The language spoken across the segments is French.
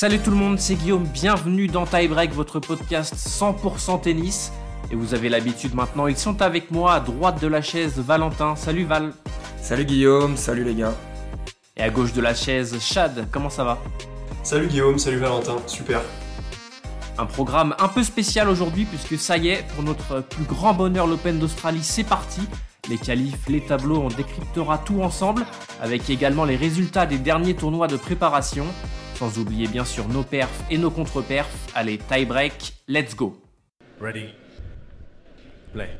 Salut tout le monde, c'est Guillaume, bienvenue dans Tie Break, votre podcast 100% tennis. Et vous avez l'habitude maintenant, ils sont avec moi à droite de la chaise, Valentin. Salut Val. Salut Guillaume, salut les gars. Et à gauche de la chaise, Chad, comment ça va? Salut Guillaume, salut Valentin, super. Un programme un peu spécial aujourd'hui puisque ça y est, pour notre plus grand bonheur, l'Open d'Australie, c'est parti. Les qualifs, les tableaux, on décryptera tout ensemble, avec également les résultats des derniers tournois de préparation, sans oublier bien sûr nos perfs et nos contre-perfs. Allez, tie break, let's go. Ready. Play.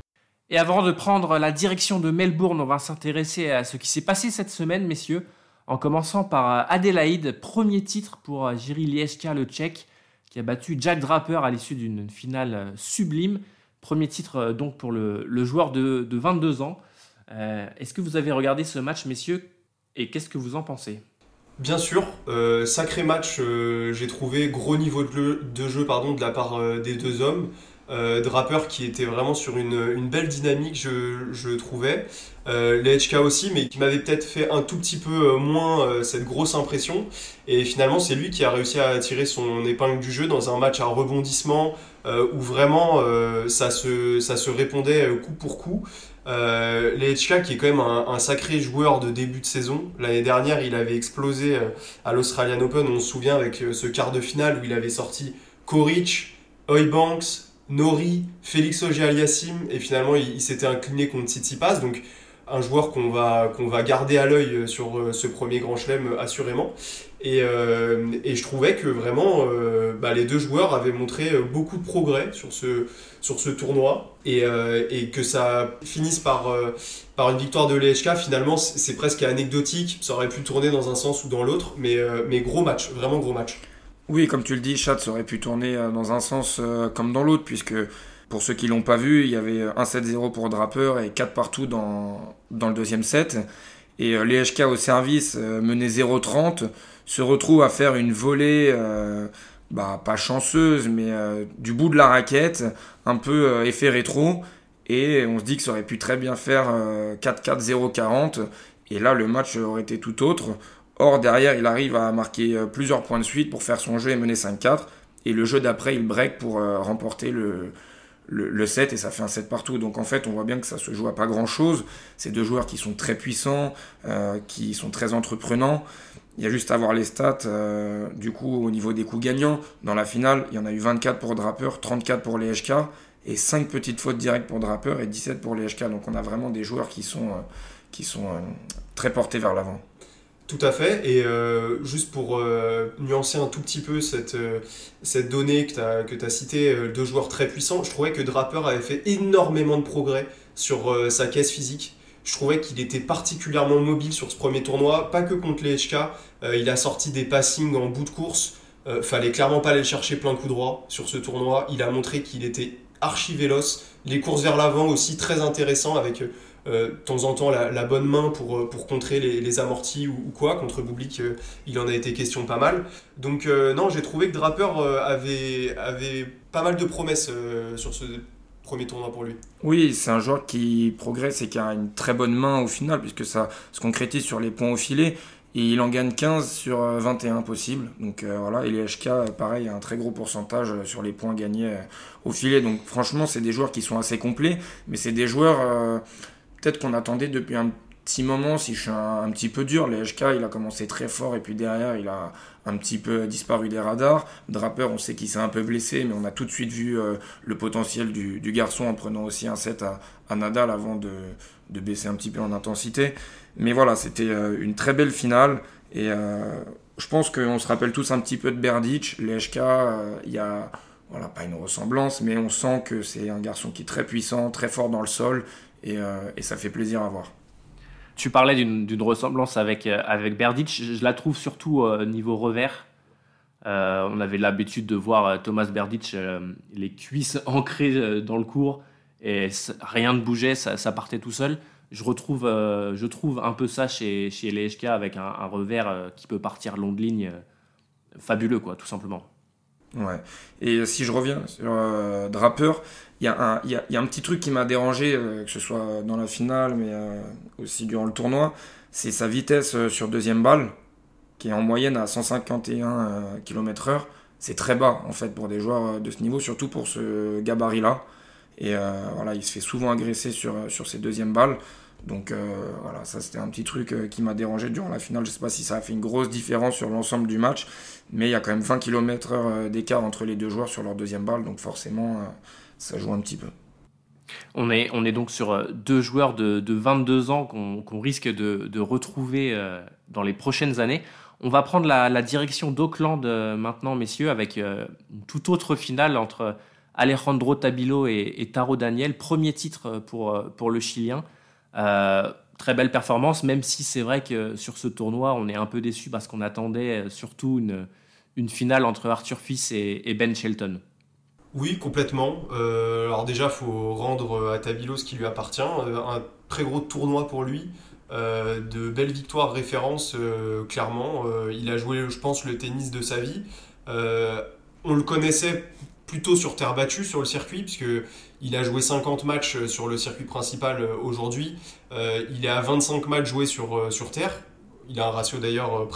Et avant de prendre la direction de Melbourne, on va s'intéresser à ce qui s'est passé cette semaine, messieurs, en commençant par Adélaïde, premier titre pour Jiri Lieska, le tchèque, qui a battu Jack Draper à l'issue d'une finale sublime. Premier titre euh, donc pour le, joueur de, 22 ans. Euh, est-ce que vous avez regardé ce match, messieurs, et qu'est-ce que vous en pensez? Bien sûr, euh, sacré match, j'ai trouvé gros niveau de jeu, pardon, de la part des deux hommes. Draper qui était vraiment sur une, belle dynamique, je, trouvais. les HK aussi, mais qui m'avait peut-être fait un tout petit peu moins cette grosse impression. Et finalement, c'est lui qui a réussi à tirer son épingle du jeu dans un match à rebondissement, euh, où vraiment euh, ça, se, répondait euh, coup pour coup. Euh, qui est quand même un, sacré joueur de début de saison. L'année dernière, il avait explosé à l'Australian Open, on se souvient avec ce quart de finale où il avait sorti Koric, Oybanks, Nori, Félix Auger-Aliassime et finalement il, s'était incliné contre Tsitsipas. Donc un joueur qu'on va, qu'on va garder à l'œil sur ce premier grand chelem assurément. Et, euh, et, je trouvais que vraiment euh, bah, les deux joueurs avaient montré euh, beaucoup de progrès sur ce, sur ce tournoi et, et que ça finisse par, par une victoire de l'EHK, finalement c'est presque anecdotique, ça aurait pu tourner dans un sens ou dans l'autre, mais, mais gros match, vraiment gros match. Oui, comme tu le dis, Chat, ça aurait pu tourner dans un sens comme dans l'autre, puisque pour ceux qui l'ont pas vu, il y avait 1-7-0 pour Draper et 4 partout dans, dans le deuxième set. Et l'EHK au service menait 0-30 se retrouve à faire une volée, euh, bah, pas chanceuse, mais euh, du bout de la raquette, un peu euh, effet rétro. Et on se dit que ça aurait pu très bien faire 4-4-0-40. Et là, le match aurait été tout autre. Or, derrière, il arrive à marquer plusieurs points de suite pour faire son jeu et mener 5-4. Et le jeu d'après, il break pour remporter le, le, set et ça fait un set partout. Donc en fait, on voit bien que ça se joue à pas grand chose. C'est deux joueurs qui sont très puissants, qui sont très entreprenants. Il y a juste à voir les stats. Euh, du coup, au niveau des coups gagnants, dans la finale, il y en a eu 24 pour Draper, 34 pour les HK et 5 petites fautes directes pour Draper et 17 pour les HK. Donc on a vraiment des joueurs qui sont, euh, qui sont euh, très portés vers l'avant. Tout à fait. Et juste pour nuancer un tout petit peu cette, cette donnée que tu as, as citée, deux joueurs très puissants, je trouvais que Draper avait fait énormément de progrès sur sa caisse physique. Je trouvais qu'il était particulièrement mobile sur ce premier tournoi, pas que contre les HK, euh, il a sorti des passings en bout de course. Euh, fallait clairement pas aller le chercher plein coup droit sur ce tournoi. Il a montré qu'il était archi véloce. Les courses vers l'avant aussi très intéressant avec euh, de temps en temps la, bonne main pour, pour contrer les, amortis ou, quoi. Contre Bublik, il en a été question pas mal. Donc non, j'ai trouvé que Draper avait, avait pas mal de promesses sur ce Oui, c'est un joueur qui progresse et qui a une très bonne main au final, puisque ça se concrétise sur les points au filet. Et il en gagne 15 sur 21 euh, possibles. Donc euh, voilà, et les HK, euh, pareil, un très gros pourcentage sur les points gagnés au filet. Donc franchement, c'est des joueurs qui sont assez complets, mais c'est des joueurs peut-être qu'on attendait depuis un petit moment, si je suis un, petit peu dur. Les HK, il a commencé très fort et puis derrière, il a un petit peu disparu des radars. Draper, on sait qu'il s'est un peu blessé, mais on a tout de suite vu le potentiel du, garçon en prenant aussi un set à, Nadal avant de, baisser un petit peu en intensité. Mais voilà, c'était euh, une très belle finale. Et euh, je pense qu'on se rappelle tous un petit peu de Berdic. Les HK, euh, il y a voilà, pas une ressemblance, mais on sent que c'est un garçon qui est très puissant, très fort dans le sol. Et ça fait plaisir à voir. Tu parlais d'une ressemblance avec, avec Berdic. Je, la trouve surtout au niveau revers. on avait l'habitude de voir Thomas Berdic, les cuisses ancrées dans le cours et rien ne bougeait, ça, partait tout seul je retrouve, euh, je trouve un peu ça chez, chez les HK avec un, revers euh, qui peut partir long de ligne, euh, fabuleux, quoi, tout simplement. Ouais. Et si je reviens sur Draper, il y, a, y, a un petit truc qui m'a dérangé, que ce soit dans la finale, mais aussi durant le tournoi, c'est sa vitesse sur deuxième balle. qui est en moyenne à 151 km/h, c'est très bas en fait pour des joueurs de ce niveau, surtout pour ce gabarit-là. Et voilà, il se fait souvent agresser sur, sur ses deuxièmes balles. Donc voilà, ça c'était un petit truc qui m'a dérangé durant la finale. Je ne sais pas si ça a fait une grosse différence sur l'ensemble du match, mais il y a quand même 20 km/h d'écart entre les deux joueurs sur leur deuxième balle, donc forcément ça joue un petit peu. On est, on est donc sur euh, deux joueurs de, 22 ans qu'on risque de, retrouver euh, dans les prochaines années. On va prendre la, direction d'Auckland euh, maintenant, messieurs, avec une toute autre finale entre Alejandro Tabilo et, Taro Daniel. Premier titre pour, pour le Chilien. Très belle performance, même si c'est vrai que sur ce tournoi, on est un peu déçu parce qu'on attendait surtout une, finale entre Arthur Fils et Ben Shelton. Oui, complètement. Euh, alors déjà, il faut rendre à Tabilo ce qui lui appartient. Euh, un très gros tournoi pour lui. Euh, de belles victoires références, clairement. il a joué, je pense, le tennis de sa vie. on le connaissait plutôt sur terre battue, sur le circuit, puisque il a joué 50 matchs sur le circuit principal aujourd'hui. il est à 25 matchs joués sur, terre. Il a un ratio d'ailleurs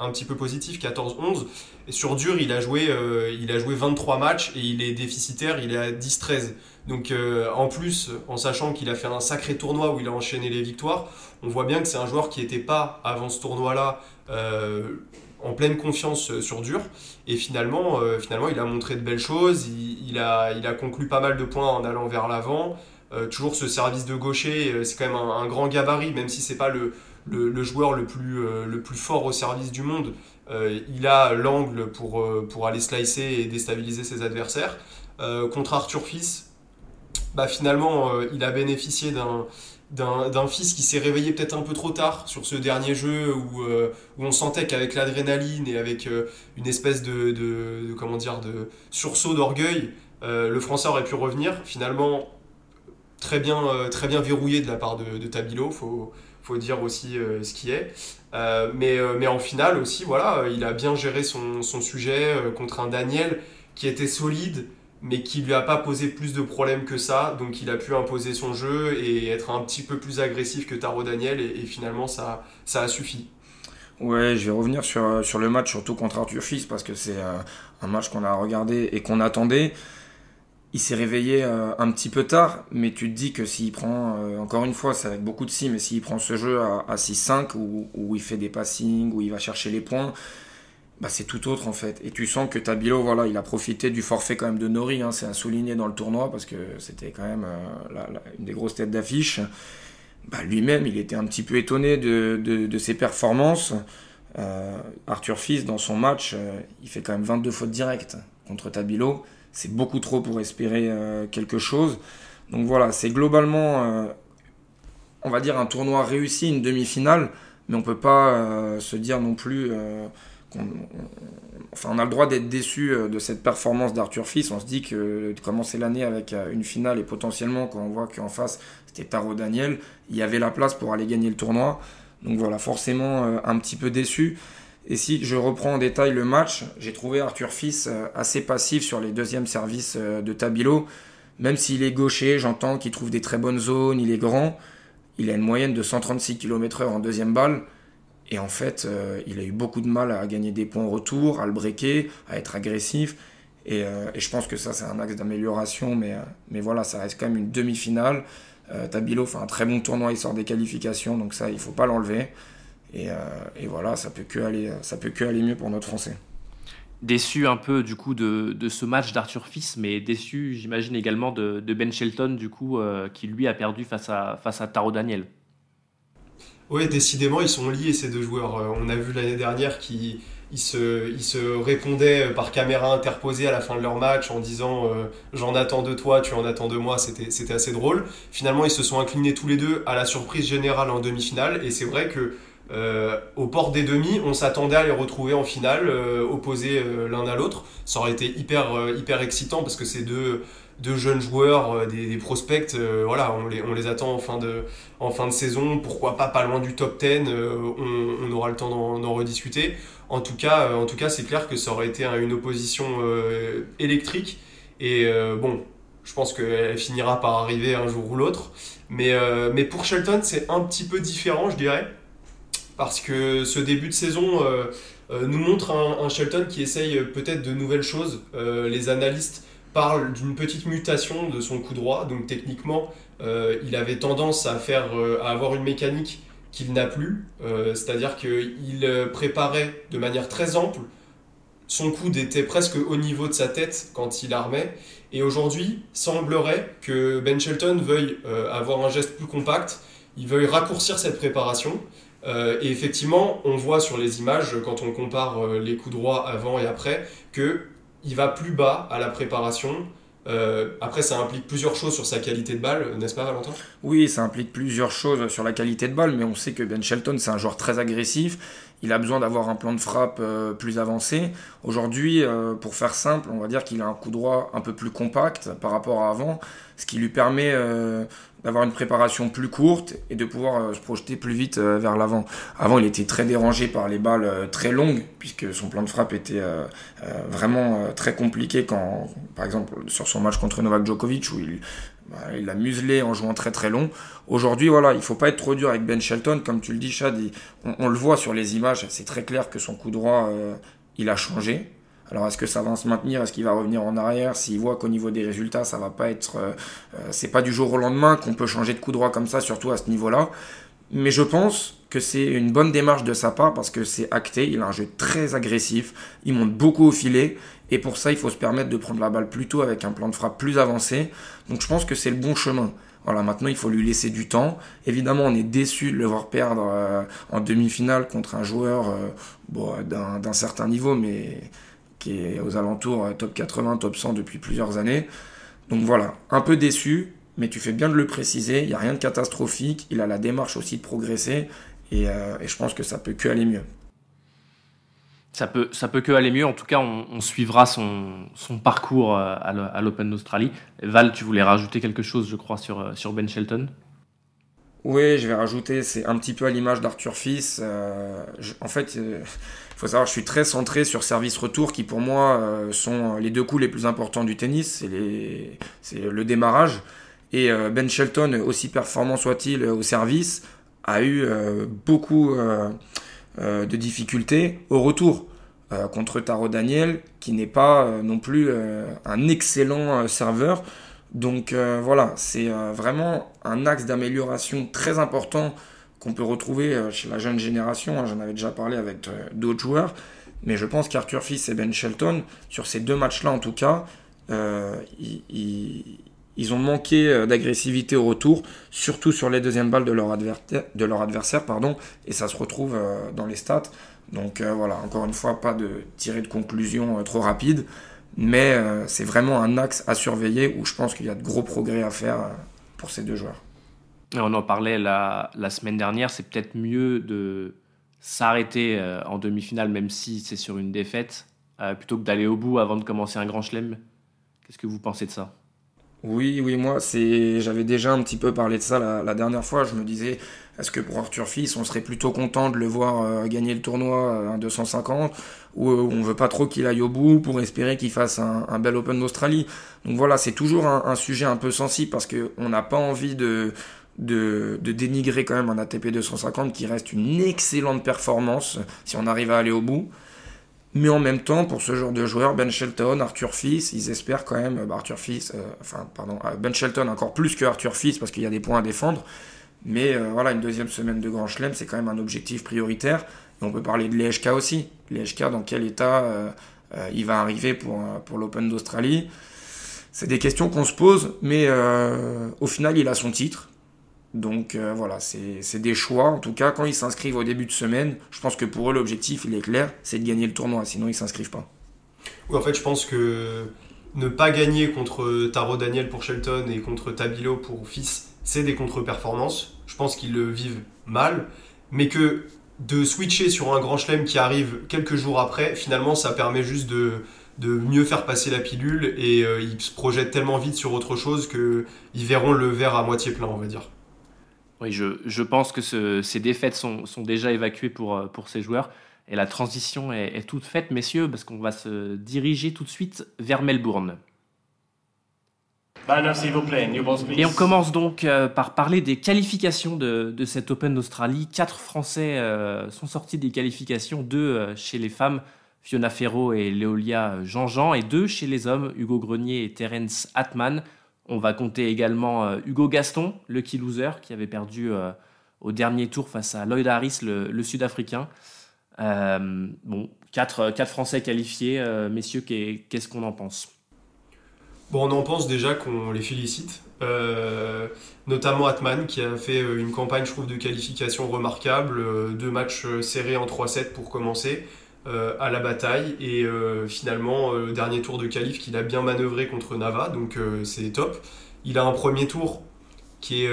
un, petit peu positif, 14-11. Et sur dur, il a, joué, euh, il a joué 23 matchs et il est déficitaire, il est à 10-13. Donc euh, en plus, en sachant qu'il a fait un sacré tournoi où il a enchaîné les victoires, on voit bien que c'est un joueur qui n'était pas, avant ce tournoi-là, euh, en pleine confiance sur dur. Et finalement, finalement, il a montré de belles choses, il, a, il a conclu pas mal de points en allant vers l'avant. toujours ce service de gaucher, c'est quand même un, grand gabarit, même si c'est pas le, le, joueur le plus, euh, le plus fort au service du monde. Euh, il a l'angle pour, euh, pour aller slicer et déstabiliser ses adversaires. contre Arthur Fils, bah, finalement, il a bénéficié d'un d'un fils qui s'est réveillé peut-être un peu trop tard sur ce dernier jeu où, où on sentait qu'avec l'adrénaline et avec une espèce de, de, comment dire de sursaut d'orgueil le français aurait pu revenir finalement très bien très bien verrouillé de la part de, de Tabilo faut faut dire aussi euh, ce qui est. Euh, mais, euh, mais en finale aussi, voilà, il a bien géré son, son sujet contre un Daniel qui était solide, mais qui lui a pas posé plus de problèmes que ça. Donc il a pu imposer son jeu et être un petit peu plus agressif que Taro Daniel, et, finalement ça, ça a suffi. Ouais, je vais revenir sur, sur le match, surtout contre Arthur Fils, parce que c'est un match qu'on a regardé et qu'on attendait il s'est réveillé euh, un petit peu tard, mais tu te dis que s'il prend, euh, encore une fois, c'est avec beaucoup de si, mais s'il prend ce jeu à, 6-5, où, il fait des passings, où il va chercher les points, bah c'est tout autre en fait. Et tu sens que Tabilo, voilà, il a profité du forfait quand même de Nori, hein, c'est à souligner dans le tournoi, parce que c'était quand même euh, une des grosses têtes d'affiche. Bah, lui-même, il était un petit peu étonné de, de ses performances. Arthur Fils, dans son match, il fait quand même 22 fautes directes contre Tabilo c'est beaucoup trop pour espérer euh, quelque chose. Donc voilà, c'est globalement, euh, on va dire, un tournoi réussi, une demi-finale, mais on ne peut pas euh, se dire non plus on a le droit d'être déçu de cette performance d'Arthur Fils. On se dit que de commencer l'année avec une finale et potentiellement, quand on voit qu'en face c'était Taro Daniel, il y avait la place pour aller gagner le tournoi. Donc voilà, forcément un petit peu déçu. Et si je reprends en détail le match, j'ai trouvé Arthur Fils euh, assez passif sur les deuxièmes services euh, de Tabilo. Même s'il est gaucher, j'entends qu'il trouve des très bonnes zones, il est grand. Il a une moyenne de 136 km/h en deuxième balle. Et en fait, euh, il a eu beaucoup de mal à gagner des points en retour, à le breaker, à être agressif. Et, je pense que ça, c'est un axe d'amélioration. Mais, mais voilà, ça reste quand même une demi-finale. Tabilo fait un très bon tournoi, il sort des qualifications. Donc ça, il ne faut pas l'enlever. Euh, et, voilà, ça peut que aller, peut que aller mieux pour notre Français. Déçu un peu du coup de, ce match d'Arthur Fils, mais déçu, j'imagine également de, Ben Shelton du coup, euh, qui lui a perdu face à face à Taro Daniel. Oui, décidément, ils sont liés ces deux joueurs. Euh, on a vu l'année dernière qu'ils ils se, ils se répondaient par caméra interposée à la fin de leur match en disant j'en attends de toi, tu en attends de moi, c'était assez drôle. Finalement, ils se sont inclinés tous les deux à la surprise générale en demi-finale, et c'est vrai que euh, au port des demi, on s'attendait à les retrouver en finale, euh, opposés euh, l'un à l'autre. Ça aurait été hyper, hyper excitant parce que ces deux, deux jeunes joueurs, des, prospects, voilà, on les, on les attend en fin, de, en fin de saison. Pourquoi pas pas loin du top 10 on, on, aura le temps d'en rediscuter. En tout cas, en tout cas, c'est clair que ça aurait été une opposition électrique. Et bon, je pense qu'elle finira par arriver un jour ou l'autre. Mais, mais pour Shelton, c'est un petit peu différent, je dirais parce que ce début de saison nous montre un, Shelton qui essaye peut-être de nouvelles choses. les analystes parlent d'une petite mutation de son coup droit, donc techniquement, il avait tendance à, faire, à avoir une mécanique qu'il n'a plus, c'est-à-dire qu'il préparait de manière très ample son coude était presque au niveau de sa tête quand il armait. Et aujourd'hui, semblerait que Ben Shelton veuille euh, avoir un geste plus compact, il veuille raccourcir cette préparation. Euh, et effectivement, on voit sur les images, quand on compare euh, les coups droits avant et après, que il va plus bas à la préparation. après, ça implique plusieurs choses sur sa qualité de balle, n'est-ce pas, Valentin? Oui, ça implique plusieurs choses sur la qualité de balle, mais on sait que Ben Shelton, c'est un joueur très agressif il a besoin d'avoir un plan de frappe euh, plus avancé. Aujourd'hui, euh, pour faire simple, on va dire qu'il a un coup droit un peu plus compact par rapport à avant, ce qui lui permet euh, d'avoir une préparation plus courte et de pouvoir se projeter plus vite vers l'avant. Avant, il était très dérangé par les balles très longues, puisque son plan de frappe était vraiment très compliqué quand, par exemple, sur son match contre Novak Djokovic, où il bah, il l'a muselé en jouant très très long. Aujourd'hui, voilà, il faut pas être trop dur avec Ben Shelton, comme tu le dis, Chad. on, le voit sur les images, c'est très clair que son coup droit, euh, il a changé. Alors, est-ce que ça va se maintenir? Est-ce qu'il va revenir en arrière? S'il voit qu'au niveau des résultats, ça va pas être, euh, euh, c'est pas du jour au lendemain qu'on peut changer de coup droit comme ça, surtout à ce niveau-là. Mais je pense que c'est une bonne démarche de sa part parce que c'est acté. Il a un jeu très agressif. Il monte beaucoup au filet. Et pour ça, il faut se permettre de prendre la balle plus tôt avec un plan de frappe plus avancé. Donc je pense que c'est le bon chemin. Voilà, maintenant il faut lui laisser du temps. Évidemment, on est déçu de le voir perdre euh, en demi-finale contre un joueur euh, d'un certain niveau, mais qui est aux alentours euh, top 80, top 100 depuis plusieurs années. Donc voilà, un peu déçu, mais tu fais bien de le préciser. Il n'y a rien de catastrophique. Il a la démarche aussi de progresser. Et, et je pense que ça peut que aller mieux ça peut, que aller mieux. En tout cas, on, suivra son, parcours euh, à l'Open d'Australie. Val, tu voulais rajouter quelque chose, je crois, euh, sur Ben Shelton? Oui, je vais rajouter, c'est un petit peu à l'image d'Arthur Fils. Euh, en fait, il faut savoir, je suis très centré sur service-retour, qui pour moi sont les deux coups les plus importants du tennis. C'est le démarrage. Et Ben Shelton, aussi performant soit-il au service, a eu beaucoup euh, de difficultés au retour euh, contre Taro Daniel, qui n'est pas euh, non plus un excellent serveur. Donc voilà, c'est vraiment un axe d'amélioration très important qu'on peut retrouver chez la jeune génération. Hein. J'en avais déjà parlé avec d'autres joueurs. Mais je pense qu'Arthur Fils et Ben Shelton, sur ces deux matchs-là en tout cas, ils, ont manqué euh, d'agressivité au retour, surtout sur les deuxièmes balles de leur, adversaire, pardon, et ça se retrouve euh, dans les stats. Donc euh, voilà, encore une fois, pas de tirer de conclusion trop rapide, mais c'est vraiment un axe à surveiller où je pense qu'il y a de gros progrès à faire pour ces deux joueurs. On en parlait la, la semaine dernière, c'est peut-être mieux de s'arrêter en demi-finale, même si c'est sur une défaite, plutôt que d'aller au bout avant de commencer un grand chelem. Qu'est-ce que vous pensez de ça? Oui, oui, moi, c'est, j'avais déjà un petit peu parlé de ça la, dernière fois. Je me disais, est-ce que pour Arthur Fils, on serait plutôt content de le voir euh, gagner le tournoi à 250 ou euh, on veut pas trop qu'il aille au bout pour espérer qu'il fasse un, bel Open d'Australie? Donc voilà, c'est toujours un, sujet un peu sensible parce qu'on n'a pas envie de, de, de, dénigrer quand même un ATP 250 qui reste une excellente performance si on arrive à aller au bout. Mais en même temps, pour ce genre de joueurs, Ben Shelton, Arthur Fils, ils espèrent quand même, bah, Arthur euh, enfin, pardon, euh, Ben Shelton encore plus que Arthur Fils parce qu'il y a des points à défendre. Mais euh, voilà, une deuxième semaine de Grand Chelem, c'est quand même un objectif prioritaire. Et on peut parler de l'EHK aussi. L'EHK, dans quel état il va arriver pour, pour l'Open d'Australie? C'est des questions qu'on se pose, mais au final, il a son titre. Donc euh, voilà, c'est des choix. En tout cas, quand ils s'inscrivent au début de semaine, je pense que pour eux, l'objectif, il est clair, c'est de gagner le tournoi, sinon ils s'inscrivent pas. Oui, en fait, je pense que ne pas gagner contre Taro Daniel pour Shelton et contre Tabilo pour Fils, c'est des contre-performances. Je pense qu'ils le vivent mal, mais que de switcher sur un grand chelem qui arrive quelques jours après, finalement, ça permet juste de, de mieux faire passer la pilule et euh, ils se projettent tellement vite sur autre chose qu'ils verront le verre à moitié plein, on va dire. Oui, je, je pense que ces défaites sont, sont, déjà évacuées pour, euh, pour ces joueurs. Et la transition est, est toute faite, messieurs, parce qu'on va se diriger tout de suite vers Melbourne. Et on commence donc euh, par parler des qualifications de, de cet Open d'Australie. Quatre Français euh, sont sortis des qualifications, deux chez les femmes, Fiona Ferro et Léolia Jean-Jean, et deux chez les hommes, Hugo Grenier et Terence Atman. On va compter également Hugo Gaston, le key loser, qui avait perdu au dernier tour face à Lloyd Harris, le, Sud-Africain. bon, quatre, Français qualifiés, messieurs, qu'est-ce qu'on en pense? Bon, on en pense déjà qu'on les félicite. Euh, notamment Atman qui a fait euh, une campagne, je trouve, de qualification remarquable. Euh, deux matchs serrés en 3-7 pour commencer à la bataille. Et finalement, le dernier tour de qualif qu'il a bien manœuvré contre Nava. Donc c'est top. Il a un premier tour qui est,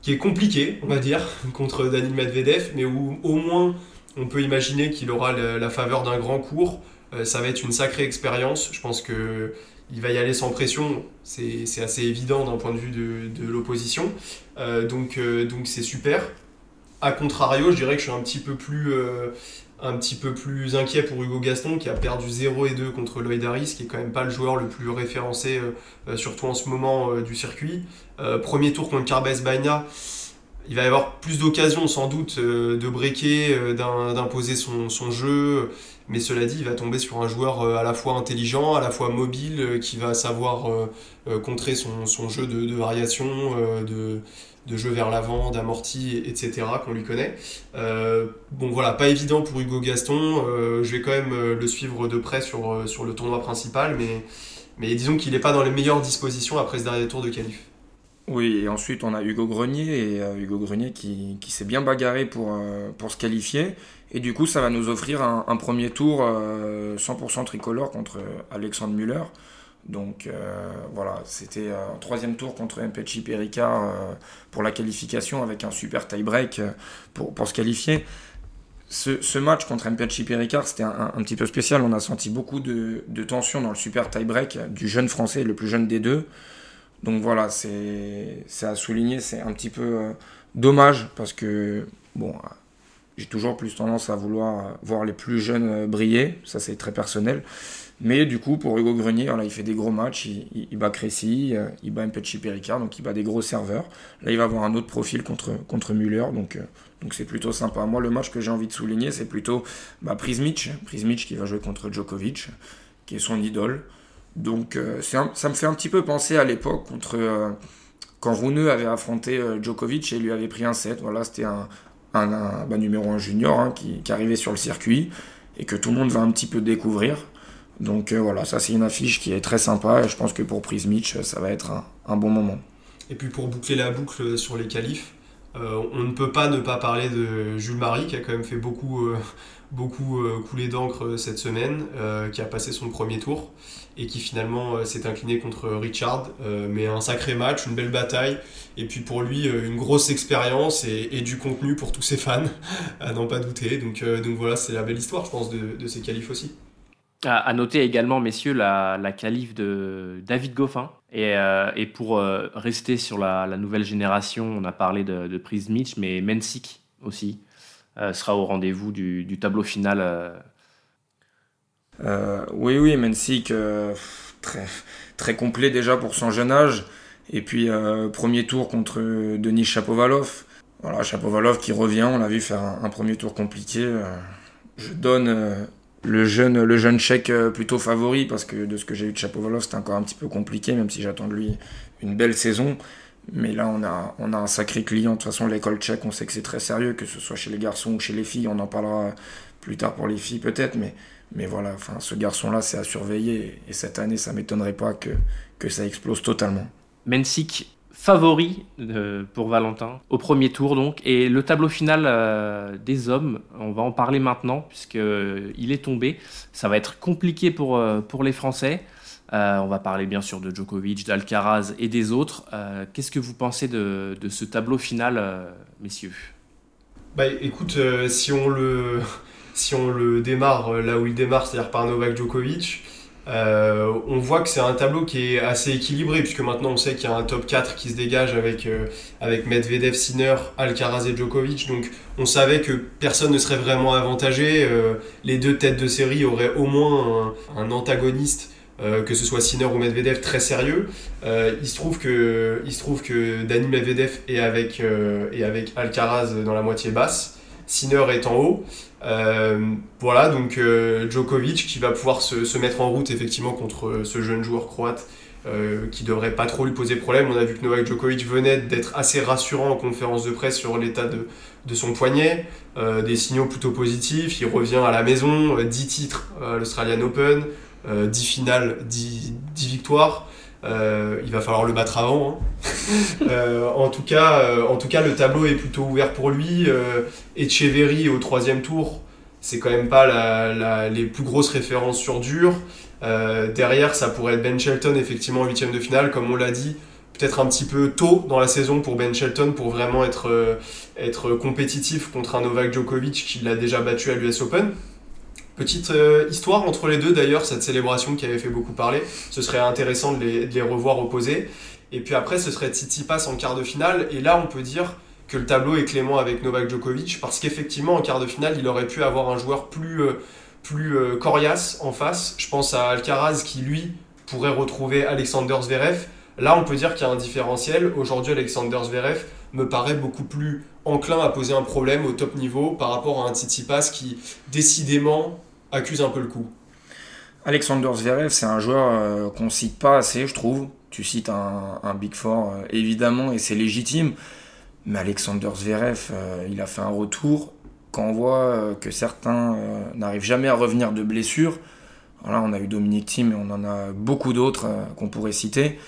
qui est compliqué, on va dire, contre Daniel Medvedev, mais où au moins on peut imaginer qu'il aura la faveur d'un grand cours. ça va être une sacrée expérience. Je pense que il va y aller sans pression, c'est assez évident d'un point de vue de, l'opposition. Euh, donc euh, donc c'est super. A contrario, je dirais que je suis un petit peu plus, euh, un petit peu plus inquiet pour Hugo Gaston qui a perdu 0 et 2 contre Lloyd Harris, qui est quand même pas le joueur le plus référencé, surtout en ce moment du circuit. premier tour contre Carbes Baina. Il va y avoir plus d'occasions sans doute de breaker, d'imposer son, son, jeu. Mais cela dit, il va tomber sur un joueur euh, à la fois intelligent, à la fois mobile, euh, qui va savoir euh, contrer son, jeu de, variation, de, jeu vers l'avant, d'amorti, etc., qu'on lui connaît. bon voilà, pas évident pour Hugo Gaston. je vais quand même le suivre de près sur, sur le tournoi principal, mais, mais disons qu'il n'est pas dans les meilleures dispositions après ce dernier tour de qualif. Oui, et ensuite on a Hugo Grenier, et Hugo Grenier qui, qui s'est bien bagarré pour, pour se qualifier. Et du coup, ça va nous offrir un, premier tour 100% euh, tricolore contre Alexandre Muller. Donc euh, voilà, c'était un troisième tour contre Mpechi Pericard euh, pour la qualification avec un super tie-break pour, pour, se qualifier. Ce, match contre Mpechi Pericard, c'était un, petit peu spécial. On a senti beaucoup de, de tension dans le super tie-break du jeune français, le plus jeune des deux. Donc voilà, c'est à souligner, c'est un petit peu dommage parce que, bon, j'ai toujours plus tendance à vouloir voir les plus jeunes euh, briller, ça c'est très personnel. Mais du coup, pour Hugo Grenier, là, il fait des gros matchs, il, bat Crécy, euh, il bat Mpechi Pericard, donc il bat des gros serveurs. Là, il va avoir un autre profil contre, contre Muller, donc euh, donc c'est plutôt sympa. Moi, le match que j'ai envie de souligner, c'est plutôt bah, Prismic, Prismic qui va jouer contre Djokovic, qui est son idole. Donc ça me fait un petit peu penser à l'époque contre quand Runeux avait affronté Djokovic et lui avait pris un set. Voilà, c'était un, un, bah, numéro 1 junior hein, qui arrivait sur le circuit et que tout le monde va un petit peu découvrir. Donc euh, voilà, ça c'est une affiche qui est très sympa et je pense que pour Prismich, ça va être un, bon moment. Et puis pour boucler la boucle sur les qualifs, euh, on ne peut pas ne pas parler de Jules Marie qui a quand même fait beaucoup, euh, beaucoup couler d'encre cette semaine, qui a passé son premier tour et qui finalement s'est incliné contre Richard. mais un sacré match, une belle bataille et puis pour lui, une grosse expérience et, du contenu pour tous ses fans, à n'en pas douter. Donc, donc voilà, c'est la belle histoire, je pense, de, ces qualifs aussi. À, noter également, messieurs, la, la qualif de David Goffin. Et, euh, pour rester sur la, nouvelle génération, on a parlé de, de Prise Mitch, mais Mensik aussi sera au rendez-vous du, tableau final. oui, oui, Mensik, très, complet déjà pour son jeune âge. Et puis, euh, premier tour contre Denis Chapovalov. Voilà, Chapovalov qui revient, on l'a vu faire un, premier tour compliqué. Euh, je donne euh, le jeune, le jeune tchèque plutôt favori parce que de ce que j'ai eu de Chapovalov, c'était encore un petit peu compliqué, même si j'attends de lui une belle saison. Mais là, on a, on a un sacré client. De toute façon, l'école tchèque, on sait que c'est très sérieux, que ce soit chez les garçons ou chez les filles. On en parlera plus tard pour les filles peut-être, mais, mais voilà, enfin, ce garçon-là, c'est à surveiller. Et cette année, ça m'étonnerait pas que, que ça explose totalement. Mensik favori euh, pour Valentin au premier tour donc. Et le tableau final euh, des hommes on va en parler maintenant puisque euh, il est tombé. Ça va être compliqué pour, pour les Français. On va parler bien sûr de Djokovic d'Alcaraz et des autres. Qu'est-ce que vous pensez de, de ce tableau final messieurs? Bah écoute si on le si on le démarre là où il démarre c'est-à-dire par Novak Djokovic euh, on voit que c'est un tableau qui est assez équilibré, puisque maintenant on sait qu'il y a un top 4 qui se dégage avec, euh, avec Medvedev, Sinner, Alcaraz et Djokovic. Donc on savait que personne ne serait vraiment avantagé. Euh, les deux têtes de série auraient au moins un, antagoniste que ce soit Sinner ou Medvedev, très sérieux. il, se trouve que, il se trouve que Dani Medvedev est avec, est avec Alcaraz dans la moitié basse. Sinner est en haut. Voilà, donc Djokovic qui va pouvoir se, se, mettre en route effectivement contre ce jeune joueur croate euh, qui devrait pas trop lui poser problème. On a vu que Novak Djokovic venait d'être assez rassurant en conférence de presse sur l'état de, de, son poignet, euh, des signaux plutôt positifs. Il revient à la maison, 10 euh, titres à l'Australian Open, 10 finales, 10, 10 victoires. Il va falloir le battre avant. Hein. en, tout cas, en tout cas, le tableau est plutôt ouvert pour lui. Echeverry au troisième tour, c'est quand même pas la, les plus grosses références sur dur. Euh, derrière, ça pourrait être Ben Shelton, effectivement, en huitième de finale, comme on l'a dit, peut-être un petit peu tôt dans la saison pour Ben Shelton pour vraiment être, euh, être compétitif contre un Novak Djokovic qui l'a déjà battu à l'US Open. Petite euh, histoire entre les deux d'ailleurs, cette célébration qui avait fait beaucoup parler. Ce serait intéressant de les, revoir opposés. Et puis après, ce serait Tsitsipas en quart de finale. Et là, on peut dire que le tableau est clément avec Novak Djokovic parce qu'effectivement, en quart de finale, il aurait pu avoir un joueur plus plus euh, coriace en face. Je pense à Alcaraz qui, lui, pourrait retrouver Alexander Zverev. Là, on peut dire qu'il y a un différentiel. Aujourd'hui, Alexander Zverev me paraît beaucoup plus enclin à poser un problème au top niveau par rapport à un Tsitsipas qui, décidément, accuse un peu le coup. Alexander Zverev, c'est un joueur euh, qu'on cite pas assez, je trouve. Tu cites un, Big Four, euh, évidemment, et c'est légitime. Mais Alexander Zverev, il a fait un retour quand on voit euh, que certains euh, n'arrivent jamais à revenir de blessures, voilà, on a eu Dominique Thiem et on en a beaucoup d'autres euh, qu'on pourrait citer.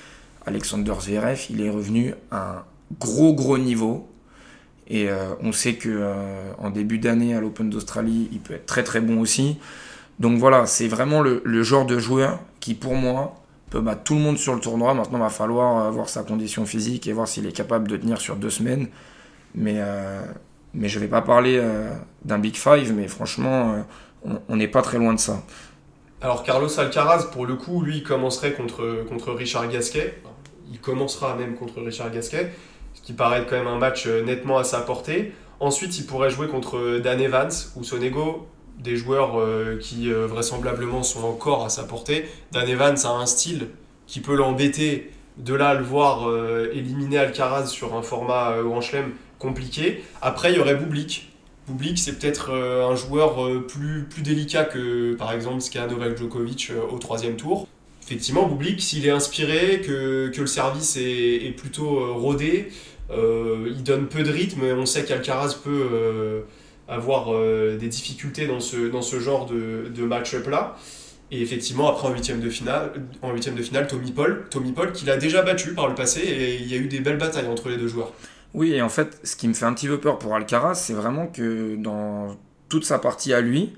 Alexander Zverev, il est revenu à un gros gros niveau. Et on sait que en début d'année à l'Open d'Australie, il peut être très très bon aussi. Donc voilà, c'est vraiment le, genre de joueur qui pour moi peut battre tout le monde sur le tournoi. Maintenant, il va falloir voir sa condition physique et voir s'il est capable de tenir sur deux semaines. Mais je ne vais pas parler euh, d'un Big Five, mais franchement, euh, on n'est pas très loin de ça. Alors Carlos Alcaraz, pour le coup, lui, il commencerait contre Richard Gasquet. Il commencera même contre Richard Gasquet, ce qui paraît quand même un match euh, nettement à sa portée. Ensuite, il pourrait jouer contre Dan Evans ou Sonego, des joueurs qui vraisemblablement sont encore à sa portée. Dan Evans a un style qui peut l'embêter. De là le voir éliminer Alcaraz sur un format Grand Chelem, compliqué. Après, il y aurait Bublik. Bublik, c'est peut-être euh, un joueur euh, plus, plus délicat que, par exemple, ce qu'a Novak Djokovic euh, au troisième tour. Effectivement, Bublik, s'il est inspiré, que, que le service est, est plutôt rodé, il donne peu de rythme. On sait qu'Alcaraz peut avoir des difficultés dans ce, dans ce genre de, de match-up-là. Et effectivement, après en huitième de finale, en huitième de finale, Tommy Paul, Tommy Paul, qui l'a déjà battu par le passé, et il y a eu des belles batailles entre les deux joueurs. Oui, et en fait, ce qui me fait un petit peu peur pour Alcaraz, c'est vraiment que dans toute sa partie à lui,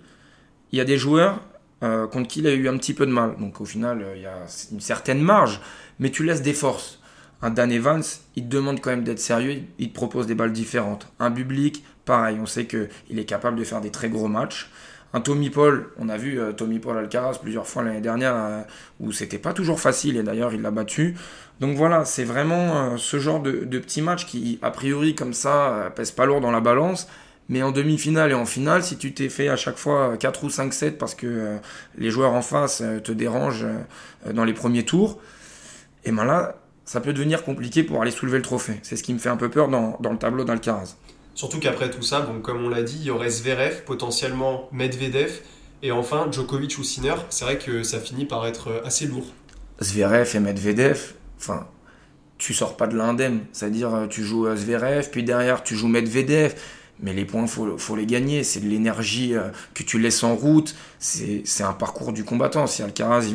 il y a des joueurs euh, contre qui il a eu un petit peu de mal. Donc au final, euh, il y a une certaine marge, mais tu laisses des forces. Un Dan Evans, il te demande quand même d'être sérieux, il te propose des balles différentes. Un Bublik, pareil, on sait qu'il est capable de faire des très gros matchs. Un Tommy Paul, on a vu euh, Tommy Paul Alcaraz plusieurs fois l'année dernière où c'était pas toujours facile et d'ailleurs il l'a battu. Donc voilà, c'est vraiment euh, ce genre de, de petits matchs qui, a priori, comme ça, euh, pèsent pas lourd dans la balance. Mais en demi-finale et en finale, si tu t'es fait à chaque fois 4 ou 5 sets parce que euh, les joueurs en face te dérangent dans les premiers tours, et ben là, ça peut devenir compliqué pour aller soulever le trophée. C'est ce qui me fait un peu peur dans, dans le tableau d'Alcaraz. Surtout qu'après tout ça, bon, comme on l'a dit, il y aurait Zverev, potentiellement Medvedev, et enfin Djokovic ou Sinner. C'est vrai que ça finit par être assez lourd. Zverev et Medvedev, Enfin, tu sors pas de l'indemne. C'est-à-dire, euh, tu joues Zverev, puis derrière, tu joues Medvedev. Mais les points, faut, faut les gagner. C'est de l'énergie euh, que tu laisses en route. C'est un parcours du combattant. Si Alcaraz,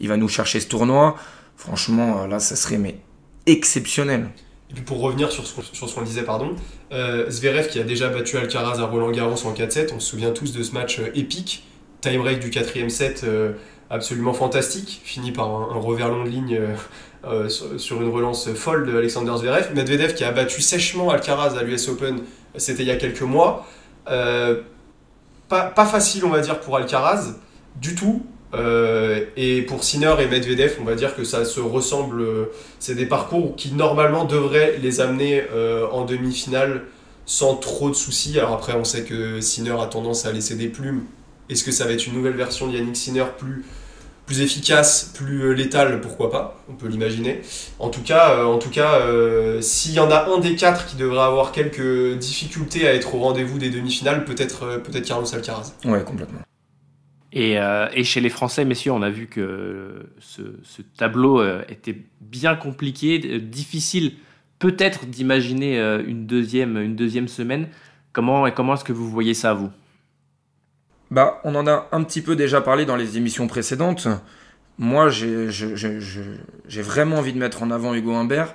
il va, nous chercher ce tournoi, franchement, euh, là, ça serait mais exceptionnel. Et puis pour revenir sur ce qu'on disait, pardon, Zverev qui a déjà battu Alcaraz à Roland Garros en 4-7, on se souvient tous de ce match épique, time break du quatrième set absolument fantastique, fini par un, revers long de ligne euh, sur, une relance folle de Alexander Zverev. Medvedev qui a battu sèchement Alcaraz à l'US Open, c'était il y a quelques mois. Euh, pas, facile, on va dire, pour Alcaraz, du tout. Euh, et pour Sinner et Medvedev, on va dire que ça se ressemble. C'est des parcours qui normalement devraient les amener en demi-finale sans trop de soucis. Alors après, on sait que Sinner a tendance à laisser des plumes. Est-ce que ça va être une nouvelle version de Yannick Sinner plus plus efficace, plus létal, pourquoi pas On peut l'imaginer. En tout cas, en tout cas, s'il y en a un des quatre qui devrait avoir quelques difficultés à être au rendez-vous des demi-finales, peut-être peut-être Carlos Alcaraz. Ouais, complètement. Et, et, chez les Français, messieurs, on a vu que ce, ce tableau était bien compliqué, difficile peut-être d'imaginer une deuxième, une deuxième semaine. Comment, comment est-ce que vous voyez ça, vous? Bah, on en a un petit peu déjà parlé dans les émissions précédentes. Moi, j'ai vraiment envie de mettre en avant Hugo Humbert,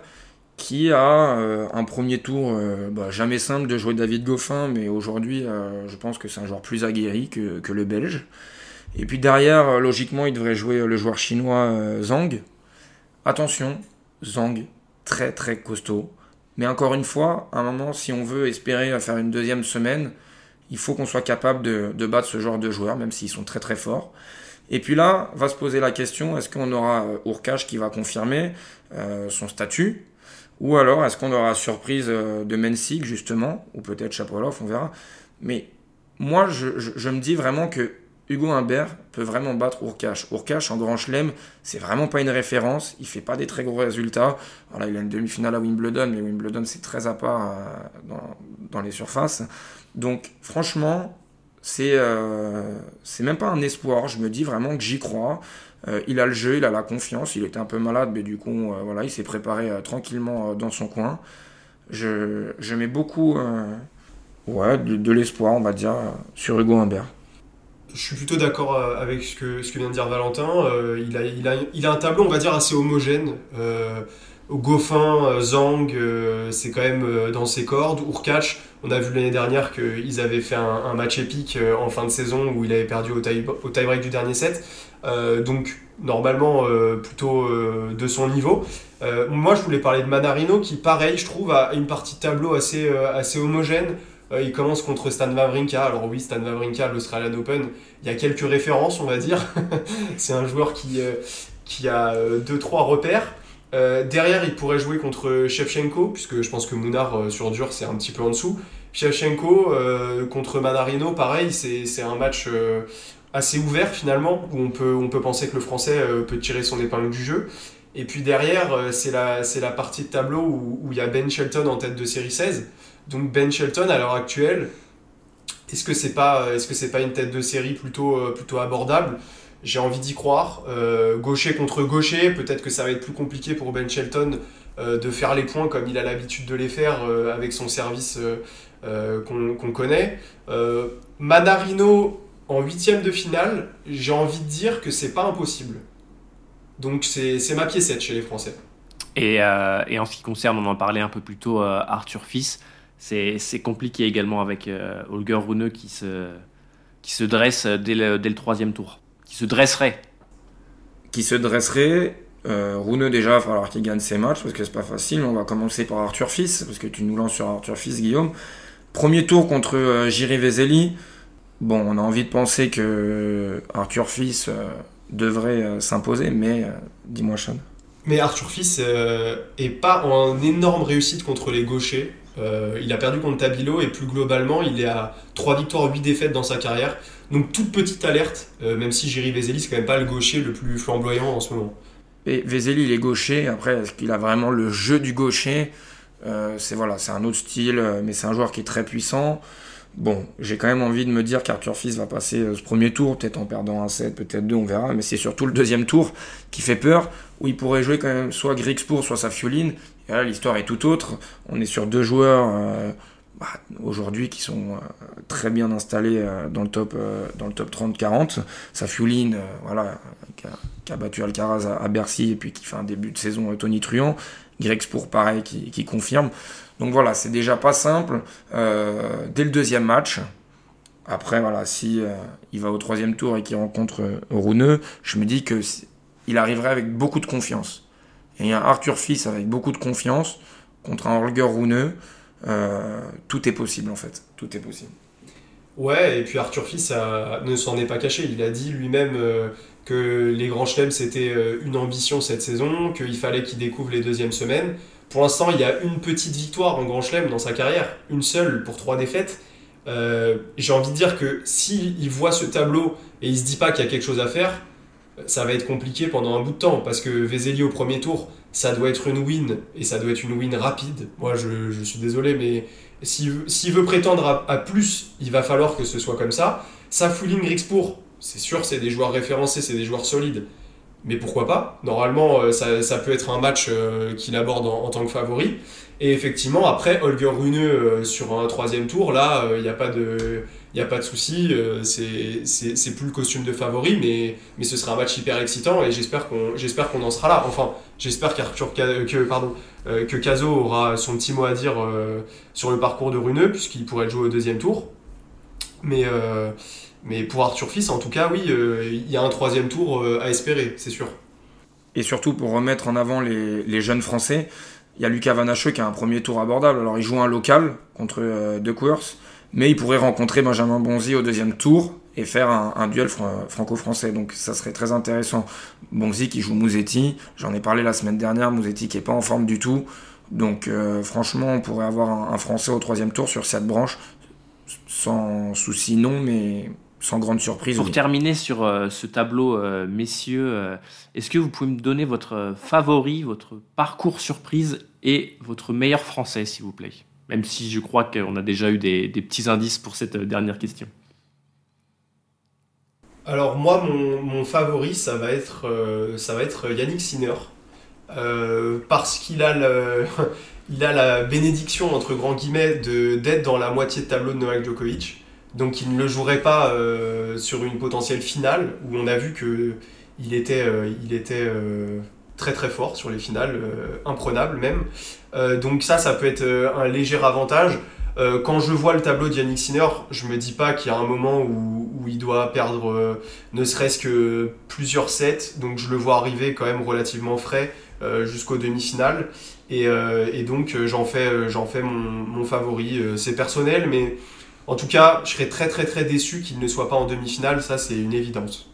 qui a euh, un premier tour euh, bah, jamais simple de jouer David Goffin, mais aujourd'hui, euh, je pense que c'est un joueur plus aguerri que, que, le Belge. Et puis derrière, logiquement, il devrait jouer le joueur chinois Zhang. Attention, Zhang, très très costaud. Mais encore une fois, à un moment, si on veut espérer faire une deuxième semaine, il faut qu'on soit capable de, battre ce genre de joueurs, même s'ils sont très très forts. Et puis là, va se poser la question, est-ce qu'on aura euh, Urkash qui va confirmer euh, son statut? Ou alors est-ce qu'on aura surprise euh, de Mensik justement? Ou peut-être Chapovalov, on verra. Mais moi, je, me dis vraiment que Hugo Humbert peut vraiment battre Urkash. Urkash en grand chelem, c'est vraiment pas une référence. Il fait pas des très gros résultats. Alors il a une demi-finale à Wimbledon, mais Wimbledon c'est très à part dans les surfaces. Donc franchement, c'est euh, c'est même pas un espoir. Je me dis vraiment que j'y crois. Euh, il a le jeu, il a la confiance. Il était un peu malade, mais du coup, euh, voilà, il s'est préparé tranquillement dans son coin. Je, je mets beaucoup ouais, de, l'espoir, on va dire, sur Hugo Humbert. Je suis plutôt d'accord avec ce que, ce que vient de dire Valentin. il, a, il, a, il a un tableau, on va dire, assez homogène. Goffin, Zhang, c'est quand même dans ses cordes. Urkash, on a vu l'année dernière qu'ils avaient fait un, match épique euh, en fin de saison où il avait perdu au tie-break du dernier set. Euh, donc, normalement, euh, plutôt de son niveau. moi, je voulais parler de Manarino qui, pareil, je trouve, a une partie de tableau assez, assez homogène. il commence contre Stan Wawrinka. Alors oui, Stan Wawrinka, l'Australian Open, il y a quelques références, on va dire. C'est un joueur qui, qui a 2-3 repères. Euh, derrière, il pourrait jouer contre Shevchenko, puisque je pense que Mounar euh, sur dur, c'est un petit peu en dessous. Shevchenko euh, contre Manarino, pareil, c'est un match assez ouvert finalement, où on peut, penser que le Français peut tirer son épingle du jeu. Et puis derrière, c'est la, la partie de tableau où, il y a Ben Shelton en tête de série 16. Donc Ben Shelton, à l'heure actuelle, est-ce que c'est pas, -ce que pas une tête de série plutôt abordable? J'ai envie d'y croire. Euh, gaucher contre gaucher, peut-être que ça va être plus compliqué pour Ben Shelton euh, de faire les points comme il a l'habitude de les faire euh, avec son service qu'on connaît. Manarino en huitième de finale, j'ai envie de dire que c'est pas impossible. Donc c'est ma piécette chez les Français. Et, en ce qui concerne, on en parlait un peu plus tôt, Arthur Fils, c'est compliqué également avec Holger Rune qui se, qui se dresse dès le, dès le troisième tour qui se dresserait Qui se dresserait. Euh, Rouneux, déjà, il va falloir qu'il gagne ses matchs parce que c'est pas facile. On va commencer par Arthur Fils, parce que tu nous lances sur Arthur Fils, Guillaume. Premier tour contre euh, Jiri Vezeli. Bon, on a envie de penser que euh, Arthur Fils euh, devrait s'imposer, mais dis-moi, Sean. Mais Arthur Fils est pas en énorme réussite contre les gauchers. il a perdu contre Tabilo et plus globalement, il est à 3 victoires, 8 défaites dans sa carrière. Donc toute petite alerte, euh, même si Jerry Vezeli, c'est quand même pas le gaucher le plus flamboyant en ce moment. Et il est gaucher. Après, est-ce qu'il a vraiment le jeu du gaucher? Euh, C'est voilà, c'est un autre style, euh, mais c'est un joueur qui est très puissant. Bon, j'ai quand même envie de me dire qu'Arthur Fils va passer ce premier tour, peut-être en perdant un set, peut-être deux, on verra. Mais c'est surtout le deuxième tour qui fait peur, où il pourrait jouer quand même soit Grigspur, soit Safioline. Et là, l'histoire est tout autre. On est sur deux joueurs bah, aujourd'hui qui sont euh, très bien installés euh, dans le top euh, dans le top 30-40. Safiuline, voilà, qui a, battu Alcaraz à, Bercy et puis qui fait un début de saison Tony Truant. pour pareil qui, confirme. Donc voilà, c'est déjà pas simple. dès le deuxième match, après voilà, si il va au troisième tour et qu'il rencontre Rouneux, je me dis que il arriverait avec beaucoup de confiance. Et il y a Arthur Fils avec beaucoup de confiance contre un Holger Rouneux. Euh, tout est possible en fait. Tout est possible. Ouais, et puis Arthur Fils ne s'en est pas caché. Il a dit lui-même euh, que les grands chelems c'était euh, une ambition cette saison, qu'il fallait qu'il découvre les deuxièmes semaines. Pour l'instant, il y a une petite victoire en grand chelem dans sa carrière, une seule pour trois défaites. J'ai envie de dire que s'il voit ce tableau et il se dit pas qu'il y a quelque chose à faire, ça va être compliqué pendant un bout de temps parce que Vezeli au premier tour, ça doit être une win et ça doit être une win rapide. Moi, je, je suis désolé, mais s'il veut prétendre à, plus, il va falloir que ce soit comme ça. Safouline, Grixpour, c'est sûr, c'est des joueurs référencés, c'est des joueurs solides. Mais pourquoi pas? Normalement, euh, ça, ça, peut être un match euh, qu'il aborde en, tant que favori. Et effectivement, après, Holger Rune euh, sur un troisième tour, là, il n'y a pas de n'y a pas de souci, c'est plus le costume de favori, mais, mais ce sera un match hyper excitant et j'espère qu'on qu'on en sera là. Enfin, j'espère qu'Arthur que pardon que Caso aura son petit mot à dire sur le parcours de Runeux puisqu'il pourrait jouer au deuxième tour. Mais mais pour Arthur Fils, en tout cas, oui, il y a un troisième tour à espérer, c'est sûr. Et surtout pour remettre en avant les, jeunes Français, il y a Lucas Vanacheux qui a un premier tour abordable. Alors il joue un local contre De Course mais il pourrait rencontrer Benjamin Bonzi au deuxième tour et faire un, duel franco-français. Donc ça serait très intéressant. Bonzi qui joue Mouzetti, j'en ai parlé la semaine dernière, Mouzetti qui est pas en forme du tout. Donc euh, franchement, on pourrait avoir un, Français au troisième tour sur cette branche, sans souci non, mais sans grande surprise. Pour terminer sur euh, ce tableau, euh, messieurs, est-ce que vous pouvez me donner votre favori, votre parcours surprise et votre meilleur Français, s'il vous plaît? Même si je crois qu'on a déjà eu des, petits indices pour cette dernière question. Alors moi, mon, favori, ça va être, euh, ça va être Yannick Sinner. Euh, parce qu'il a, il a la bénédiction, entre grands guillemets, d'être dans la moitié de tableau de Novak Djokovic. Donc il ne le jouerait pas euh, sur une potentielle finale, où on a vu qu'il était, il était très très fort sur les finales, imprenable même. Euh, donc ça, ça peut être euh, un léger avantage. Euh, quand je vois le tableau d'Yannick Sinner, je me dis pas qu'il y a un moment où, il doit perdre ne serait-ce que plusieurs sets, donc je le vois arriver quand même relativement frais jusqu'aux demi-finales. Et, donc j'en fais, j'en fais mon, favori. c'est personnel, mais en tout cas, je serais très très très déçu qu'il ne soit pas en demi-finale, ça c'est une évidence.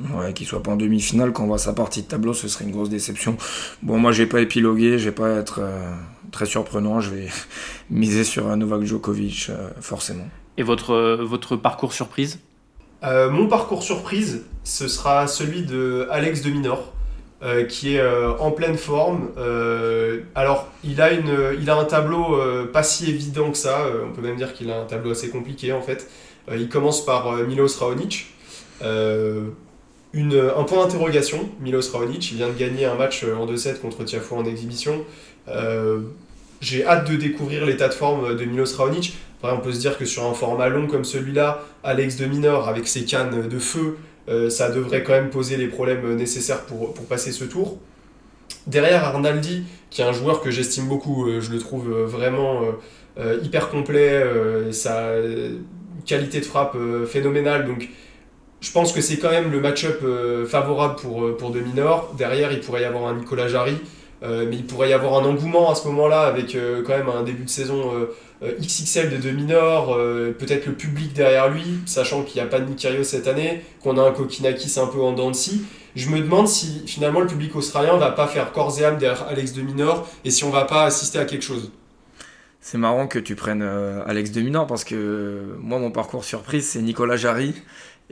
Ouais, qu'il soit pas en demi-finale, quand on voit sa partie de tableau, ce serait une grosse déception. Bon, moi, j'ai pas épilogué, je vais pas être euh, très surprenant, je vais miser sur Novak Djokovic, euh, forcément. Et votre, euh, votre parcours surprise? Mon parcours surprise, ce sera celui de Alex de Minor, qui est en pleine forme. alors, il a, une, il a un tableau pas si évident que ça, on peut même dire qu'il a un tableau assez compliqué en fait. il commence par Milos Raonic un point d'interrogation, Milos Raonic, il vient de gagner un match euh, en 2-7 contre Tiafo en exhibition. Euh, j'ai hâte de découvrir l'état de forme de Milos Raonic. Après, on peut se dire que sur un format long comme celui-là, Alex de Minor, avec ses cannes de feu, euh, ça devrait quand même poser les problèmes nécessaires pour, pour passer ce tour. Derrière Arnaldi, qui est un joueur que j'estime beaucoup, je le trouve vraiment hyper complet, sa qualité de frappe phénoménale, donc je pense que c'est quand même le match-up euh, favorable pour, euh, pour Deminor. Derrière, il pourrait y avoir un Nicolas Jarry, euh, mais il pourrait y avoir un engouement à ce moment-là avec quand même un début de saison XXL de Deminor, peut-être le public derrière lui, sachant qu'il n'y a pas de Nikirio cette année, qu'on a un Kokinakis un peu en dents Je me demande si finalement le public australien va pas faire corps et âme derrière Alex Deminor et si on va pas assister à quelque chose. C'est marrant que tu prennes Alex Deminor parce que moi, mon parcours surprise, c'est Nicolas Jarry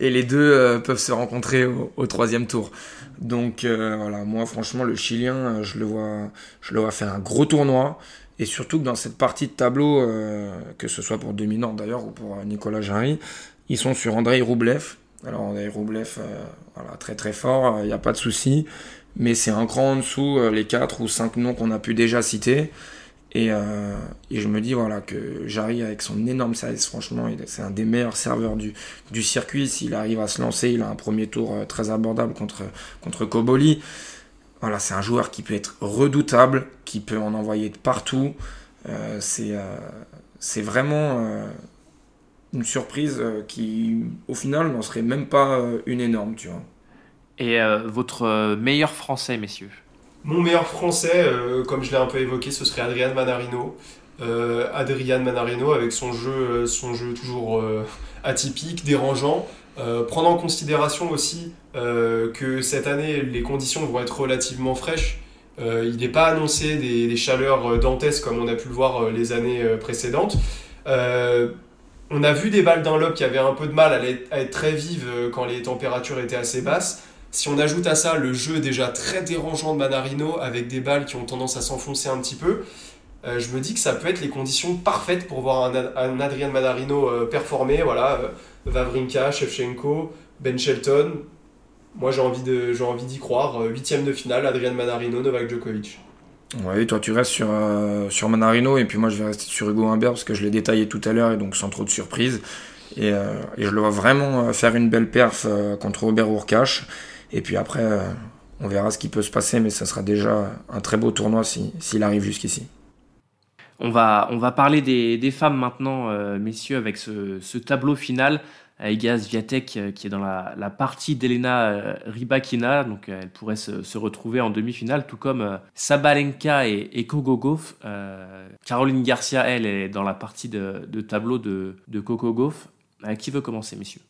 et les deux euh, peuvent se rencontrer au, troisième tour. Donc euh, voilà, moi franchement le Chilien, euh, je le vois, je le vois faire un gros tournoi. Et surtout que dans cette partie de tableau, que ce soit pour Dominant d'ailleurs ou pour Nicolas Jarry, ils sont sur Andrei Roublev. Alors Andrei Roublev, voilà, très très fort, il n'y a pas de souci. Mais c'est un cran en dessous les quatre ou cinq noms qu'on a pu déjà citer. Euh, et, je me dis voilà que Jarry avec son énorme service, franchement, c'est un des meilleurs serveurs du, du circuit. S'il arrive à se lancer, il a un premier tour euh, très abordable contre, contre Koboli. Voilà, c'est un joueur qui peut être redoutable, qui peut en envoyer de partout. Euh, c'est c'est vraiment une surprise qui, au final, n'en serait même pas une énorme, tu vois. Et votre meilleur français, messieurs? Mon meilleur français, euh, comme je l'ai un peu évoqué, ce serait Adrian Manarino. Euh, Adrian Manarino avec son jeu, euh, son jeu toujours atypique, dérangeant. prendre en considération aussi que cette année, les conditions vont être relativement fraîches. il n'est pas annoncé des, chaleurs dantesques comme on a pu le voir les années précédentes. on a vu des balles d'un lobe qui avaient un peu de mal à, être très vives quand les températures étaient assez basses. Si on ajoute à ça le jeu déjà très dérangeant de Manarino avec des balles qui ont tendance à s'enfoncer un petit peu, euh, je me dis que ça peut être les conditions parfaites pour voir un, Adrien Manarino euh, performer. Voilà, euh, Vavrinka, Shevchenko, Ben Shelton. Moi j'ai envie de j'ai envie d'y croire. Huitième de finale, Adrien Manarino, Novak Djokovic. Oui, toi tu restes sur, sur Manarino et puis moi je vais rester sur Hugo Humbert parce que je l'ai détaillé tout à l'heure et donc sans trop de surprise. Et, et, je le vois vraiment faire une belle perf contre Robert Urkash. Et puis après, on verra ce qui peut se passer, mais ça sera déjà un très beau tournoi s'il arrive jusqu'ici. On va, on va parler des, femmes maintenant, euh, messieurs, avec ce, tableau final. Igaz Viatek euh, qui est dans la, partie d'Elena euh, Rybakina, donc elle pourrait se, retrouver en demi-finale, tout comme Sabalenka et, et Kogogov. Caroline Garcia, elle, est dans la partie de, tableau de, de Kogogov. qui veut commencer, messieurs?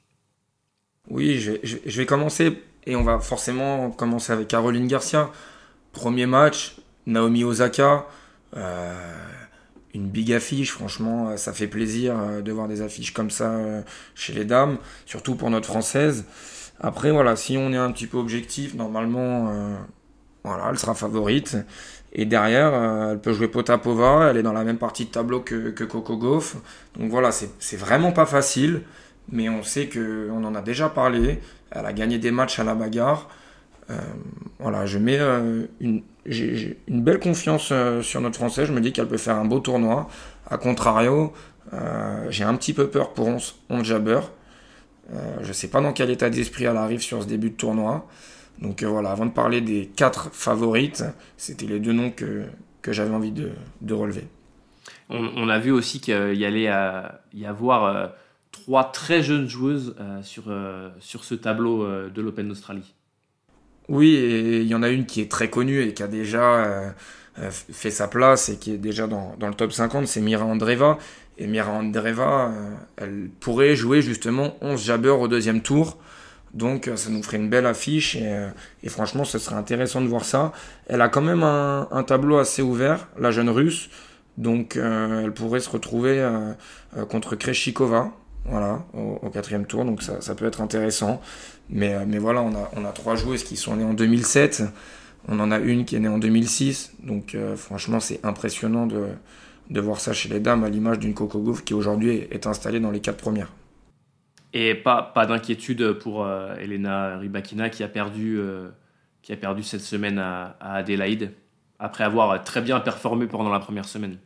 Oui, je vais commencer et on va forcément commencer avec Caroline Garcia. Premier match, Naomi Osaka. Euh, une big affiche. Franchement, euh, ça fait plaisir euh, de voir des affiches comme ça chez les dames, surtout pour notre française. Après, voilà, si on est un petit peu objectif, normalement, voilà, elle sera favorite. Et derrière, elle peut jouer Potapova, elle est dans la même partie de tableau que, que Coco Gauff. Donc voilà, c'est vraiment pas facile, mais on sait qu'on en a déjà parlé. Elle a gagné des matchs à la bagarre. voilà, je mets une, j'ai une belle confiance euh, sur notre Français. Je me dis qu'elle peut faire un beau tournoi. A contrario, euh, j'ai un petit peu peur pour 11, 11 Jabber. Euh, je ne sais pas dans quel état d'esprit elle arrive sur ce début de tournoi. Donc voilà, avant de parler des quatre favorites, c'était les deux noms que, que j'avais envie de, de relever. On, a vu aussi qu'il y allait y avoir trois très jeunes joueuses sur, sur ce tableau de l'Open d'Australie. Oui, et il y en a une qui est très connue et qui a déjà euh, euh, fait sa place et qui est déjà dans, le top 50, c'est Mira Andreva. Et Mira Andreva, euh, elle pourrait jouer justement 11 jabbers au deuxième tour. Donc ça nous ferait une belle affiche et, franchement ce serait intéressant de voir ça. Elle a quand même un, tableau assez ouvert, la jeune russe. Donc elle pourrait se retrouver contre Kreshikova voilà, au, quatrième tour. Donc ça, peut être intéressant. Mais, euh, mais voilà, on a, on a trois joueuses qui sont nées en 2007. On en a une qui est née en 2006. Donc euh, franchement, c'est impressionnant de, de voir ça chez les dames, à l'image d'une Coco Gauff qui aujourd'hui est installée dans les quatre premières. Et pas, pas d'inquiétude pour euh, Elena Rybakina qui a perdu, qui a perdu cette semaine à, à Adélaïde, après avoir très bien performé pendant la première semaine.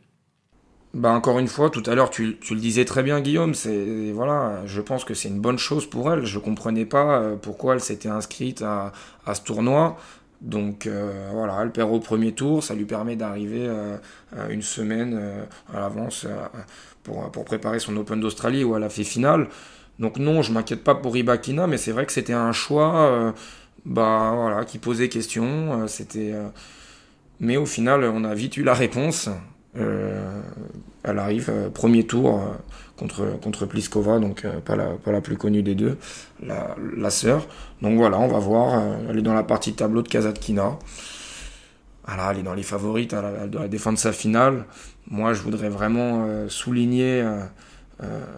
Bah encore une fois, tout à l'heure, tu, tu, le disais très bien, Guillaume. C'est voilà, je pense que c'est une bonne chose pour elle. Je comprenais pas euh, pourquoi elle s'était inscrite à, à, ce tournoi. Donc euh, voilà, elle perd au premier tour, ça lui permet d'arriver euh, une semaine à l'avance pour, pour préparer son Open d'Australie où elle a fait finale. Donc non, je m'inquiète pas pour Ribakina, mais c'est vrai que c'était un choix, bah voilà, qui posait question. c'était, mais au final, on a vite eu la réponse. Euh, elle arrive euh, premier tour euh, contre, Pliskova, donc pas, la, plus connue des deux, la, la sœur. Donc voilà, on va voir. elle est dans la partie tableau de Kazatkina. Voilà, elle est dans les favorites, elle, doit défendre sa finale. Moi, je voudrais vraiment souligner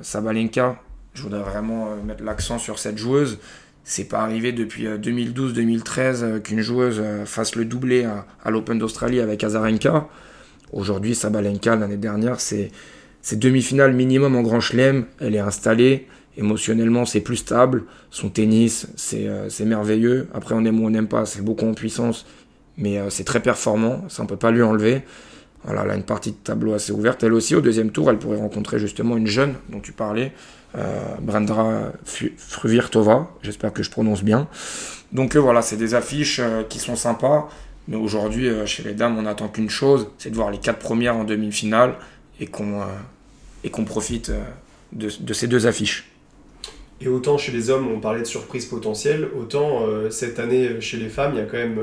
Sabalenka. Je voudrais vraiment mettre l'accent sur cette joueuse. C'est pas arrivé depuis 2012-2013 qu'une joueuse fasse le doublé à, à l'Open d'Australie avec Azarenka. Aujourd'hui, Sabalenka, l'année dernière, c'est demi-finale minimum en Grand Chelem. Elle est installée. Émotionnellement, c'est plus stable. Son tennis, c'est euh, merveilleux. Après, on aime ou on n'aime pas. C'est beaucoup en puissance. Mais euh, c'est très performant. Ça, on peut pas lui enlever. Voilà, elle a une partie de tableau assez ouverte. Elle aussi, au deuxième tour, elle pourrait rencontrer justement une jeune dont tu parlais, euh, Brandra Fruvirtova. J'espère que je prononce bien. Donc voilà, c'est des affiches qui sont sympas. Mais aujourd'hui, euh, chez les dames, on n'attend qu'une chose, c'est de voir les quatre premières en demi-finale et qu'on euh, profite euh, de, ces deux affiches. Et autant chez les hommes, on parlait de surprise potentielle, autant cette année chez les femmes, il y a quand même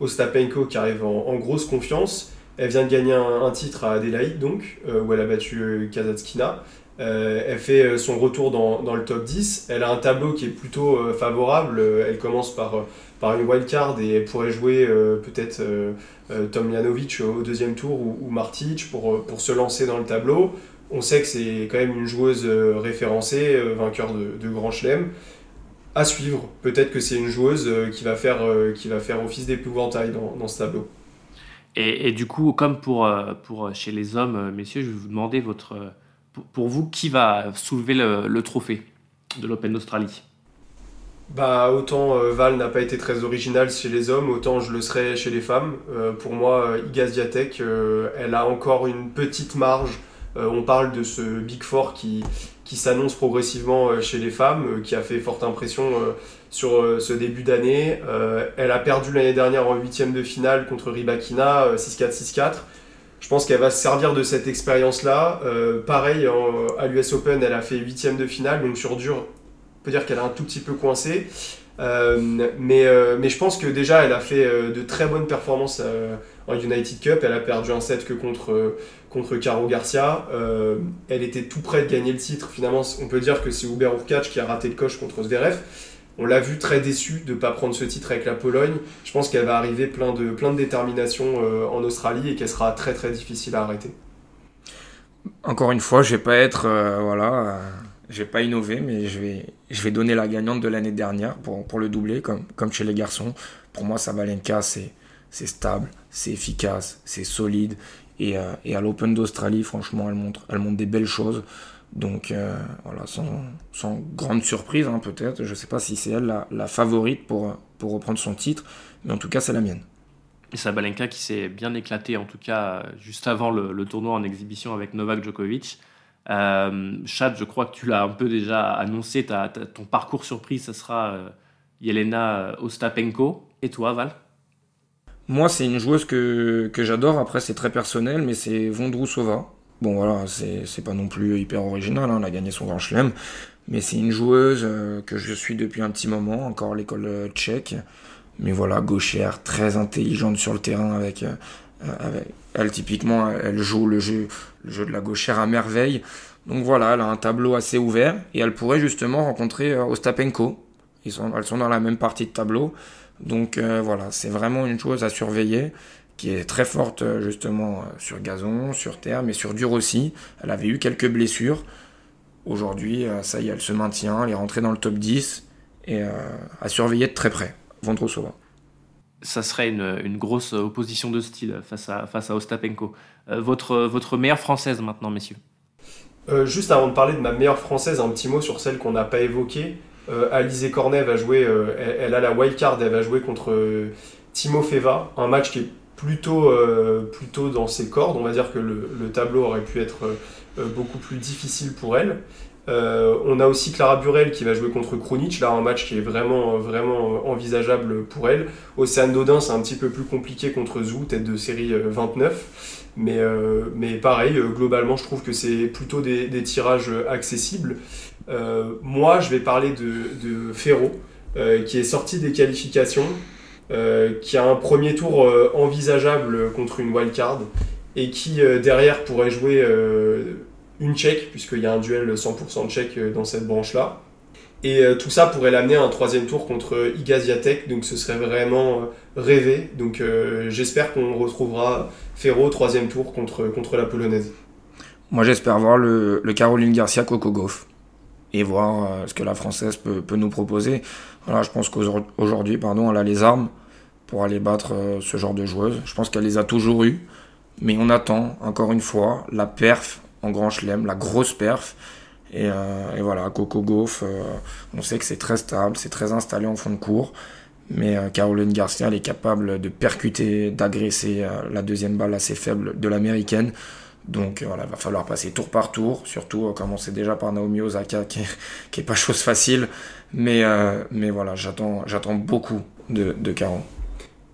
Ostapenko qui arrive en, grosse confiance. Elle vient de gagner un, titre à Adelaide, donc, où elle a battu Kazatskina. Elle fait son retour dans, dans, le top 10. Elle a un tableau qui est plutôt favorable. Elle commence par par une wildcard et elle pourrait jouer euh, peut-être euh, euh, Tom Janovic au deuxième tour ou, ou Martic pour, pour se lancer dans le tableau. On sait que c'est quand même une joueuse référencée, vainqueur de, de Grand Chelem. à suivre. Peut-être que c'est une joueuse qui, va faire, qui va faire office d'épouvantail dans, dans ce tableau. Et, du coup, comme pour, pour chez les hommes, messieurs, je vais vous demander votre, pour, vous, qui va soulever le, trophée de l'Open d'Australie? Bah, autant euh, Val n'a pas été très original chez les hommes, autant je le serais chez les femmes. Euh, pour moi, euh, Iga Swiatek, elle a encore une petite marge. on parle de ce Big Four qui, qui s'annonce progressivement chez les femmes, qui a fait forte impression sur ce début d'année. elle a perdu l'année dernière en huitième de finale contre Ribakina, 6-4, 6-4. Je pense qu'elle va se servir de cette expérience-là. pareil, à l'US Open, elle a fait huitième de finale, donc sur dur, peut dire qu'elle a un tout petit peu coincé. Euh, mais, euh, mais je pense que déjà, elle a fait euh, de très bonnes performances en United Cup. Elle a perdu un set que contre, contre Caro Garcia. elle était tout près de gagner le titre. Finalement, on peut dire que c'est Hubert Urkacz qui a raté le coche contre Zverev. On l'a vu très déçu de ne pas prendre ce titre avec la Pologne. Je pense qu'elle va arriver plein de, plein de détermination en Australie et qu'elle sera très très difficile à arrêter. Encore une fois, je vais pas être voilà je vais pas innover, mais je vais, je vais donner la gagnante de l'année dernière pour, pour le doubler, comme, comme chez les garçons. Pour moi, Sabalenka, c'est, c'est stable, c'est efficace, c'est solide. Et, euh, et à l'Open d'Australie, franchement, elle montre, elle montre des belles choses. Donc euh, voilà, sans, sans, grande surprise, hein, peut-être. Je ne sais pas si c'est elle la, la, favorite pour, pour reprendre son titre, mais en tout cas, c'est la mienne. Et Sabalenka qui s'est bien éclaté, en tout cas, juste avant le, le tournoi en exhibition avec Novak Djokovic. Euh, Chad, je crois que tu l'as un peu déjà annoncé, ton parcours surprise, ce sera euh, Yelena Ostapenko. Et toi, Val? Moi, c'est une joueuse que, que j'adore. Après, c'est très personnel, mais c'est Vondrousova. Bon, voilà, c'est pas non plus hyper original. Hein, elle a gagné son grand chelem. Mais c'est une joueuse euh, que je suis depuis un petit moment, encore l'école euh, tchèque. Mais voilà, gauchère, très intelligente sur le terrain avec, avec elle, typiquement, elle joue le jeu, le jeu de la gauchère à merveille. Donc voilà, elle a un tableau assez ouvert et elle pourrait justement rencontrer euh, Ostapenko. Ils elles sont dans la même partie de tableau. Donc euh, voilà, c'est vraiment une chose à surveiller qui est très forte euh, justement sur gazon, sur terre, mais sur dur aussi. Elle avait eu quelques blessures. Aujourd'hui, ça y est, elle se maintient, elle est rentrée dans le top 10 et à surveiller de très près. Vondrousova ça serait une, grosse opposition de style face à, face à Ostapenko. Euh, votre, votre meilleure française maintenant, messieurs? Euh, Juste avant de parler de ma meilleure française, un petit mot sur celle qu'on n'a pas évoquée. Euh, Alizé Cornet va jouer, elle, elle, a la wild card, elle va jouer contre Timo Feva, un match qui est plutôt, plutôt dans ses cordes. On va dire que le, le tableau aurait pu être beaucoup plus difficile pour elle. Euh, on a aussi Clara Burel qui va jouer contre Krunic, là un match qui est vraiment, vraiment envisageable pour elle. Océane Dodin, c'est un petit peu plus compliqué contre Zou, tête de série 29. Euh, mais, euh, mais pareil, globalement, je trouve que c'est plutôt des, tirages accessibles. moi, je vais parler de, de Ferro, qui est sorti des qualifications, qui a un premier tour envisageable contre une wildcard, et qui derrière pourrait jouer une tchèque, puisqu'il y a un duel 100% tchèque euh, dans cette branche-là. Et euh, tout ça pourrait l'amener à un troisième tour contre Iga donc ce serait vraiment euh, rêvé. Donc j'espère qu'on retrouvera Ferro troisième tour contre, contre la Polonaise. Moi j'espère voir le, Caroline Garcia Gauff et voir ce que la Française peut, peut nous proposer. Voilà, je pense qu'aujourd'hui, pardon, elle a les armes pour aller battre ce genre de joueuse. Je pense qu'elle les a toujours eues, mais on attend encore une fois la perf en grand chelem, la grosse perf. Et, euh, voilà, Coco Gauff, euh, on sait que c'est très stable, c'est très installé en fond de cours. Mais euh, Caroline Garcia, elle est capable de percuter, d'agresser la deuxième balle assez faible de l'américaine. Donc voilà, il va falloir passer tour par tour, surtout commencer déjà par Naomi Osaka, qui est, pas chose facile. Mais, mais voilà, j'attends beaucoup de, de Caro.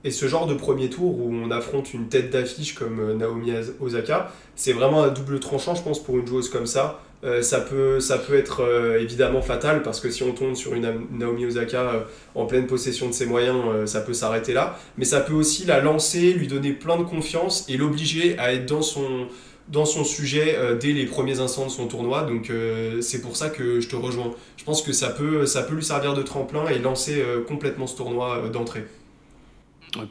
Et ce genre de premier tour où on affronte une tête d'affiche comme euh, Naomi Osaka, c'est vraiment un double tranchant, je pense, pour une joueuse comme ça. Euh, ça, peut, ça peut être euh, évidemment fatal parce que si on tombe sur une Naomi Osaka en pleine possession de ses moyens, ça peut s'arrêter là. Mais ça peut aussi la lancer, lui donner plein de confiance et l'obliger à être dans son, dans son sujet dès les premiers instants de son tournoi. Donc c'est pour ça que je te rejoins. Je pense que ça peut, ça peut lui servir de tremplin et lancer complètement ce tournoi d'entrée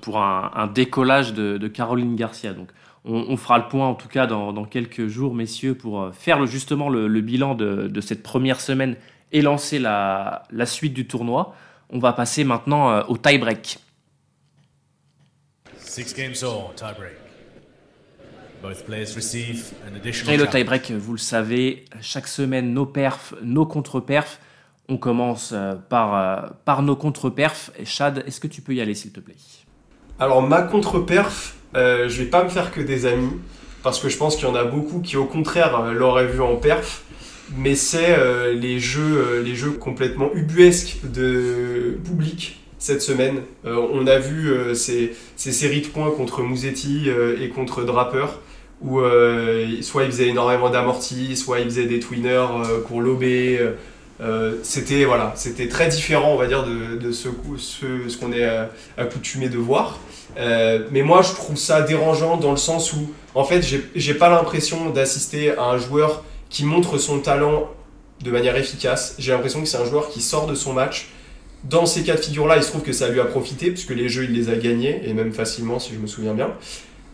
pour un, décollage de, Caroline Garcia. Donc, on, fera le point en tout cas dans, quelques jours, messieurs, pour euh, faire justement le, bilan de, cette première semaine et lancer la, la suite du tournoi. On va passer maintenant au tie-break. Six games all, tie Et le tie-break, vous le savez, chaque semaine, nos perfs, nos contre-perfs. On commence euh, par, euh, par nos contre-perfs. Chad, est-ce que tu peux y aller, s'il te plaît? Alors ma contre-perf, euh, je vais pas me faire que des amis, parce que je pense qu'il y en a beaucoup qui au contraire euh, l'auraient vu en perf, mais c'est euh, les, jeux, euh, les jeux complètement ubuesques de Bublik cette semaine. Euh, on a vu euh, ces, ces séries de points contre Mouzetti euh, et contre Draper, où euh, soit il faisait énormément d'amortis, soit il faisait des twinners euh, pour l'obé. euh, euh, c'était voilà, c'était très différent, on va dire, de, ce, ce, qu'on est accoutumé de voir. Mais moi, je trouve ça dérangeant dans le sens où, en fait, j'ai pas l'impression d'assister à un joueur qui montre son talent de manière efficace. J'ai l'impression que c'est un joueur qui sort de son match. Dans ces cas de figure-là, il se trouve que ça lui a profité, puisque les jeux, il les a gagnés, et même facilement, si je me souviens bien.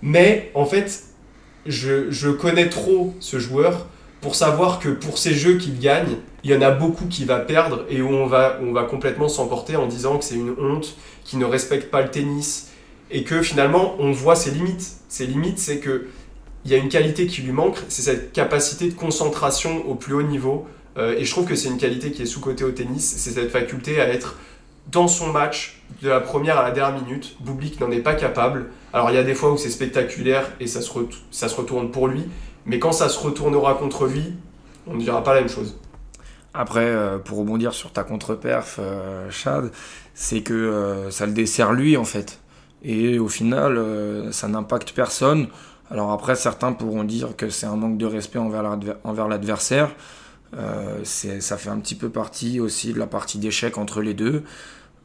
Mais, en fait, je, connais trop ce joueur pour savoir que pour ces jeux qu'il gagne, il y en a beaucoup qui va perdre et où on va, on va complètement s'emporter en disant que c'est une honte, qu'il ne respecte pas le tennis et que finalement on voit ses limites. Ses limites, c'est que il y a une qualité qui lui manque, c'est cette capacité de concentration au plus haut niveau. Euh, et je trouve que c'est une qualité qui est sous-cotée au tennis, c'est cette faculté à être dans son match de la première à la dernière minute. Bublik n'en est pas capable. Alors il y a des fois où c'est spectaculaire et ça se, ça se retourne pour lui, mais quand ça se retournera contre lui, on ne dira pas la même chose. Après, euh, pour rebondir sur ta contre-perf, euh, Chad, c'est que euh, ça le dessert lui en fait. Et au final, ça n'impacte personne. Alors après, certains pourront dire que c'est un manque de respect envers l'adversaire. Euh, c'est- ça fait un petit peu partie aussi de la partie d'échec entre les deux.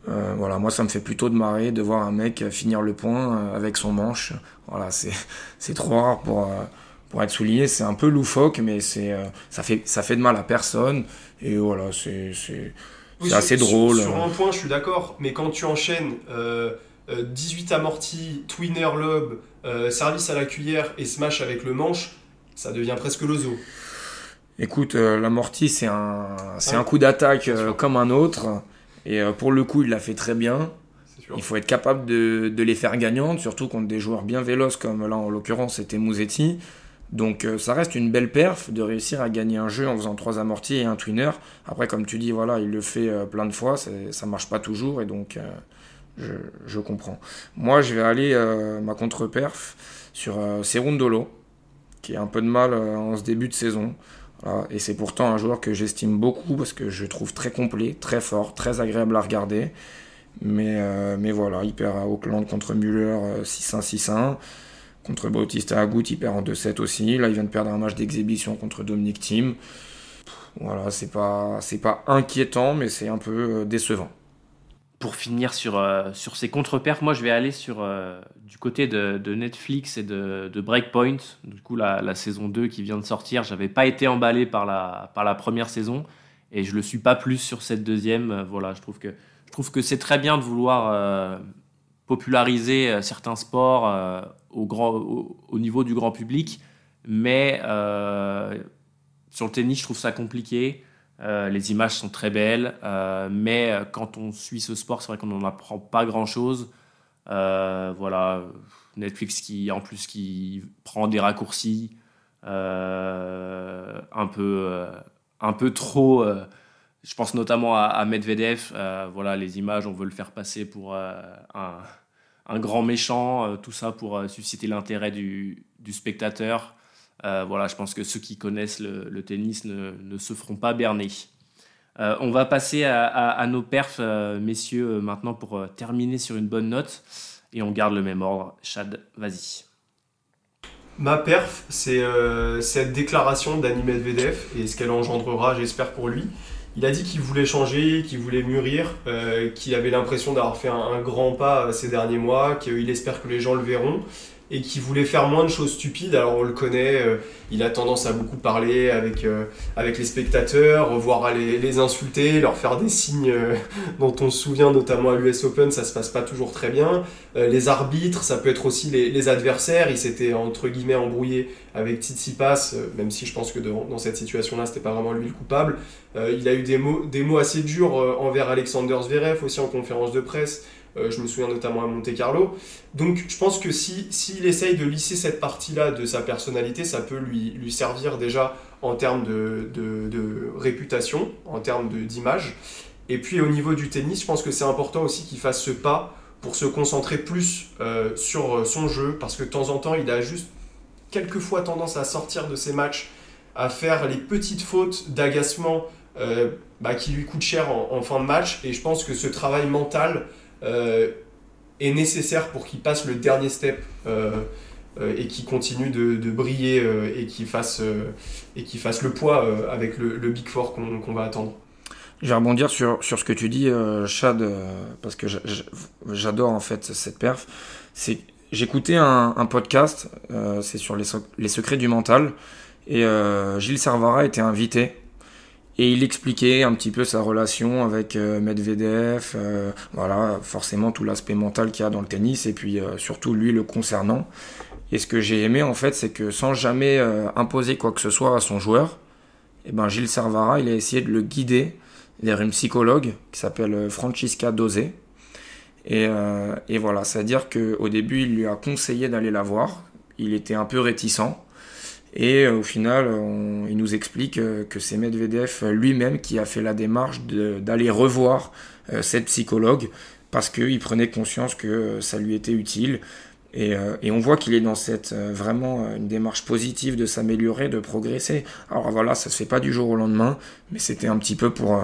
Euh, voilà, moi ça me fait plutôt de marrer de voir un mec finir le point euh, avec son manche. Voilà, c'est c'est trop rare pour, euh, pour être souligné. C'est un peu loufoque, mais c'est ça fait ça fait de mal à personne. Et voilà, c'est c'est Oui, assez sur- drôle. Sur, un point, je suis d'accord, mais quand tu enchaînes euh, euh, 18 amortis, twinner lob, euh, service à la cuillère et smash avec le manche, ça devient presque le zoo. Écoute, euh, l'amorti, c'est un, c'est Ouais. un coup d'attaque euh, comme un autre. Et euh, pour le coup, il l'a fait très bien. Il faut être capable de, de les faire gagnantes, surtout contre des joueurs bien véloces, comme là en l'occurrence c'était Mouzetti. Donc euh, ça reste une belle perf de réussir à gagner un jeu en faisant trois amortis et un twinner. Après, comme tu dis, voilà, il le fait euh, plein de fois, ça marche pas toujours et donc euh, je, je comprends. Moi, je vais aller ma contre-perf sur Serundolo, qui a un peu de mal en ce début de saison. Voilà, et c'est pourtant un joueur que j'estime beaucoup parce que je trouve très complet, très fort, très agréable à regarder. Mais, euh, mais voilà, il perd à Auckland contre Müller euh, 6-1, 6-1. Contre Bautista Agut, il perd en 2-7 aussi. Là, il vient de perdre un match d'exhibition contre Dominic Thiem. Voilà, c'est pas, c'est pas inquiétant, mais c'est un peu euh, décevant. Pour finir sur, euh, sur ces contre-perfs, moi je vais aller sur, euh, du côté de, Netflix et de, Breakpoint. Du coup, la, saison 2 qui vient de sortir, j'avais pas été emballé par la, par la première saison et je le suis pas plus sur cette deuxième. Euh, voilà, je trouve que, je trouve que c'est très bien de vouloir populariser certains sports au, grand, au, au niveau du grand public, mais sur le tennis, je trouve ça compliqué. Euh, les images sont très belles, euh, mais euh, quand on suit ce sport, c'est vrai qu'on n'en apprend pas grand-chose. Voilà, Netflix qui, en plus, qui prend des raccourcis un peu, un peu trop. je pense notamment à, Medvedev. Voilà, les images, on veut le faire passer pour un, grand méchant, tout ça pour susciter l'intérêt du spectateur. Euh, voilà, je pense que ceux qui connaissent le, tennis ne, se feront pas berner. Euh, on va passer à, nos perfs, euh, messieurs, maintenant pour terminer sur une bonne note. Et on garde le même ordre. Chad, vas-y. Ma perf, c'est cette déclaration d'Annie Medvedev et ce qu'elle engendrera, j'espère, pour lui. Il a dit qu'il voulait changer, qu'il voulait mûrir, qu'il avait l'impression d'avoir fait un, grand pas ces derniers mois, qu'il espère que les gens le verront. Et qui voulait faire moins de choses stupides. Alors on le connaît, euh, il a tendance à beaucoup parler avec, euh, avec les spectateurs, voire à les, insulter, leur faire des signes euh, dont on se souvient notamment à l'US Open, ça se passe pas toujours très bien. les arbitres, ça peut être aussi les, les adversaires, il s'était entre guillemets embrouillé avec Tsitsipas, même si je pense que dans, dans cette situation-là, c'était pas vraiment lui le coupable. il a eu des mots, des mots assez durs envers Alexander Zverev aussi en conférence de presse. Euh, je me souviens notamment à Monte Carlo. Donc je pense que s'il si, essaye de lisser cette partie-là de sa personnalité, ça peut lui, lui servir déjà en termes de, de, réputation, en termes d'image. Et puis au niveau du tennis, je pense que c'est important aussi qu'il fasse ce pas pour se concentrer plus euh, sur son jeu, parce que de temps en temps, il a juste quelquefois tendance à sortir de ses matchs, à faire les petites fautes d'agacement euh, bah, qui lui coûtent cher en, fin de match. Et je pense que ce travail mental, est nécessaire pour qu'il passe le dernier step euh, euh, et qu'il continue de, briller et qu'il fasse, et fasse le poids avec le, Big Four qu'on va attendre. Je vais rebondir sur, sur ce que tu dis, Chad, parce que j'adore en fait cette perf. J'écoutais un, podcast, c'est sur les, les, secrets du mental, et Gilles Servara était invité et il expliquait un petit peu sa relation avec euh, Medvedev, euh, voilà, forcément tout l'aspect mental qu'il y a dans le tennis, et puis euh, surtout lui le concernant. Et ce que j'ai aimé en fait, c'est que sans jamais imposer quoi que ce soit à son joueur, eh ben, Gilles Servara, il a essayé de le guider vers une psychologue qui s'appelle Francisca Dosé. Et, et voilà, c'est-à-dire qu'au début, il lui a conseillé d'aller la voir. Il était un peu réticent. Et euh, au final, il nous explique euh, que c'est Medvedev lui-même qui a fait la démarche d'aller revoir euh, cette psychologue parce qu'il prenait conscience que ça lui était utile. Et, on voit qu'il est dans cette vraiment une démarche positive de s'améliorer, de progresser. Alors voilà, ça se fait pas du jour au lendemain, mais c'était un petit peu pour,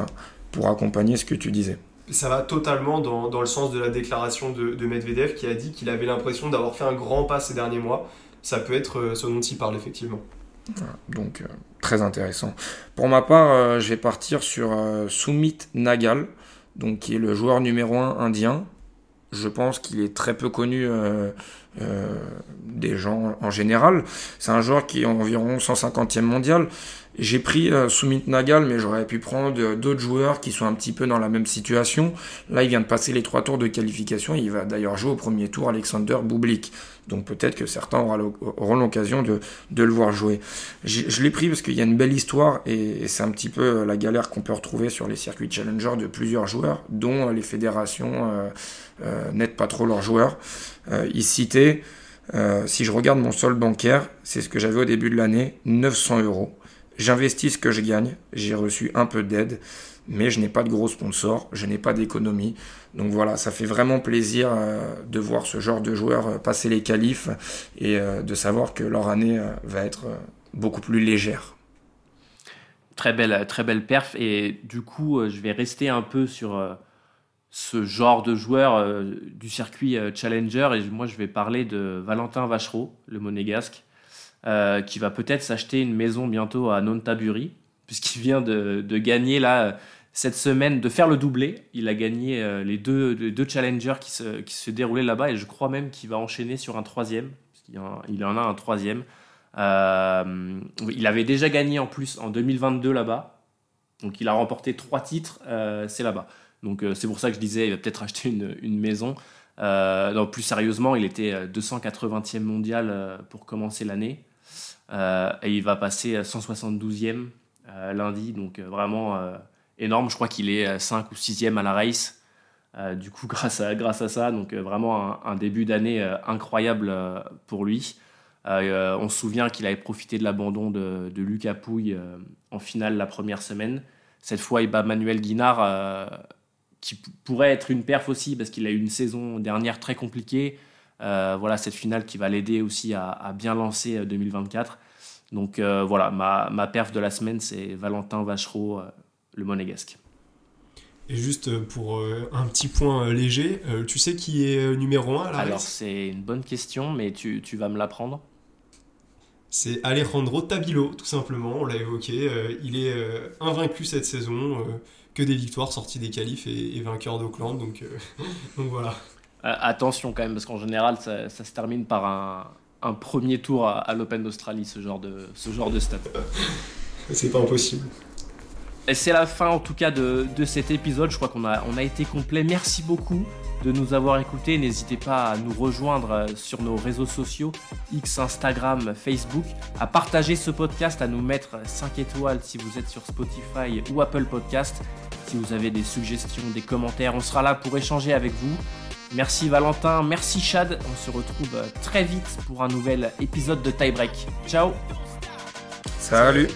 pour accompagner ce que tu disais ça va totalement dans, dans, le sens de la déclaration de Medvedev qui a dit qu'il avait l'impression d'avoir fait un grand pas ces derniers mois ça peut être euh, ce dont il parle effectivement. Donc euh, très intéressant. Pour ma part, euh, je vais partir sur Sumit Nagal, donc qui est le joueur numéro 1 indien. Je pense qu'il est très peu connu des gens en général. C'est un joueur qui est environ 150e mondial. J'ai pris euh, Sumit Nagal, mais j'aurais pu prendre euh, d'autres joueurs qui sont un petit peu dans la même situation. Là, il vient de passer les trois tours de qualification. Il va d'ailleurs jouer au premier tour Alexander Bublik. Donc peut-être que certains auront l'occasion de, le voir jouer. Je l'ai pris parce qu'il y a une belle histoire et, c'est un petit peu euh, la galère qu'on peut retrouver sur les circuits challenger de plusieurs joueurs, dont les fédérations n'aident pas trop leurs joueurs. il citait, si je regarde mon solde bancaire, c'est ce que j'avais au début de l'année, 900 euros. J'investis ce que je gagne, j'ai reçu un peu d'aide, mais je n'ai pas de gros sponsors, je n'ai pas d'économie. Donc voilà, ça fait vraiment plaisir euh, de voir ce genre de joueurs euh, passer les qualifs et euh, de savoir que leur année va être beaucoup plus légère. Très belle, très belle perf. Et du coup, je vais rester un peu sur ce genre de joueur du circuit Challenger. Et moi, je vais parler de Valentin Vachereau, le monégasque. Euh, qui va peut-être s'acheter une maison bientôt à Nontaburi, puisqu'il vient de, gagner là cette semaine, de faire le doublé. Il a gagné euh, les, deux, deux challengers qui se, qui se déroulaient là-bas, et je crois même qu'il va enchaîner sur un troisième, parce il en a un troisième. Euh, il avait déjà gagné en plus en 2022 là-bas, donc il a remporté trois titres, c'est là-bas. Donc c'est pour ça que je disais, il va peut-être acheter une, maison. non, plus sérieusement, il était 280e mondial pour commencer l'année. Euh, et il va passer 172e euh, lundi, donc euh, vraiment énorme. Je crois qu'il est 5 ou 6e à la race. du coup, grâce à, grâce à ça, donc vraiment un, début d'année incroyable pour lui. on se souvient qu'il avait profité de l'abandon de, de, Lucas Pouille en finale la première semaine. Cette fois, il bat Manuel Guinard, qui pourrait être une perf aussi, parce qu'il a eu une saison dernière très compliquée. Euh, voilà, cette finale qui va l'aider aussi à, bien lancer 2024. Euh, Donc euh, voilà, ma, ma, perf de la semaine, c'est Valentin Vachereau, le monégasque. Et juste pour un petit point léger, tu sais qui est numéro 1 à la Alors c'est une bonne question, mais tu, tu vas me l'apprendre c'est Alejandro Tabilo, tout simplement, on l'a évoqué. il est invaincu cette saison, que des victoires sorties des qualifs et, vainqueur d'Auckland, donc, donc voilà. attention quand même, parce qu'en général, ça, se termine par un, premier tour à, l'Open d'Australie, ce genre de, ce genre de stade. C'est pas impossible. C'est la fin en tout cas de, cet épisode. Je crois qu'on a, on a été complet. Merci beaucoup de nous avoir écoutés. N'hésitez pas à nous rejoindre euh, sur nos réseaux sociaux, X, Instagram, Facebook, à partager ce podcast, à nous mettre 5 étoiles si vous êtes sur Spotify ou Apple Podcast. Si vous avez des suggestions, des commentaires, on sera là pour échanger avec vous. Merci Valentin, merci Chad. On se retrouve euh, très vite pour un nouvel épisode de Tie Break. Ciao Salut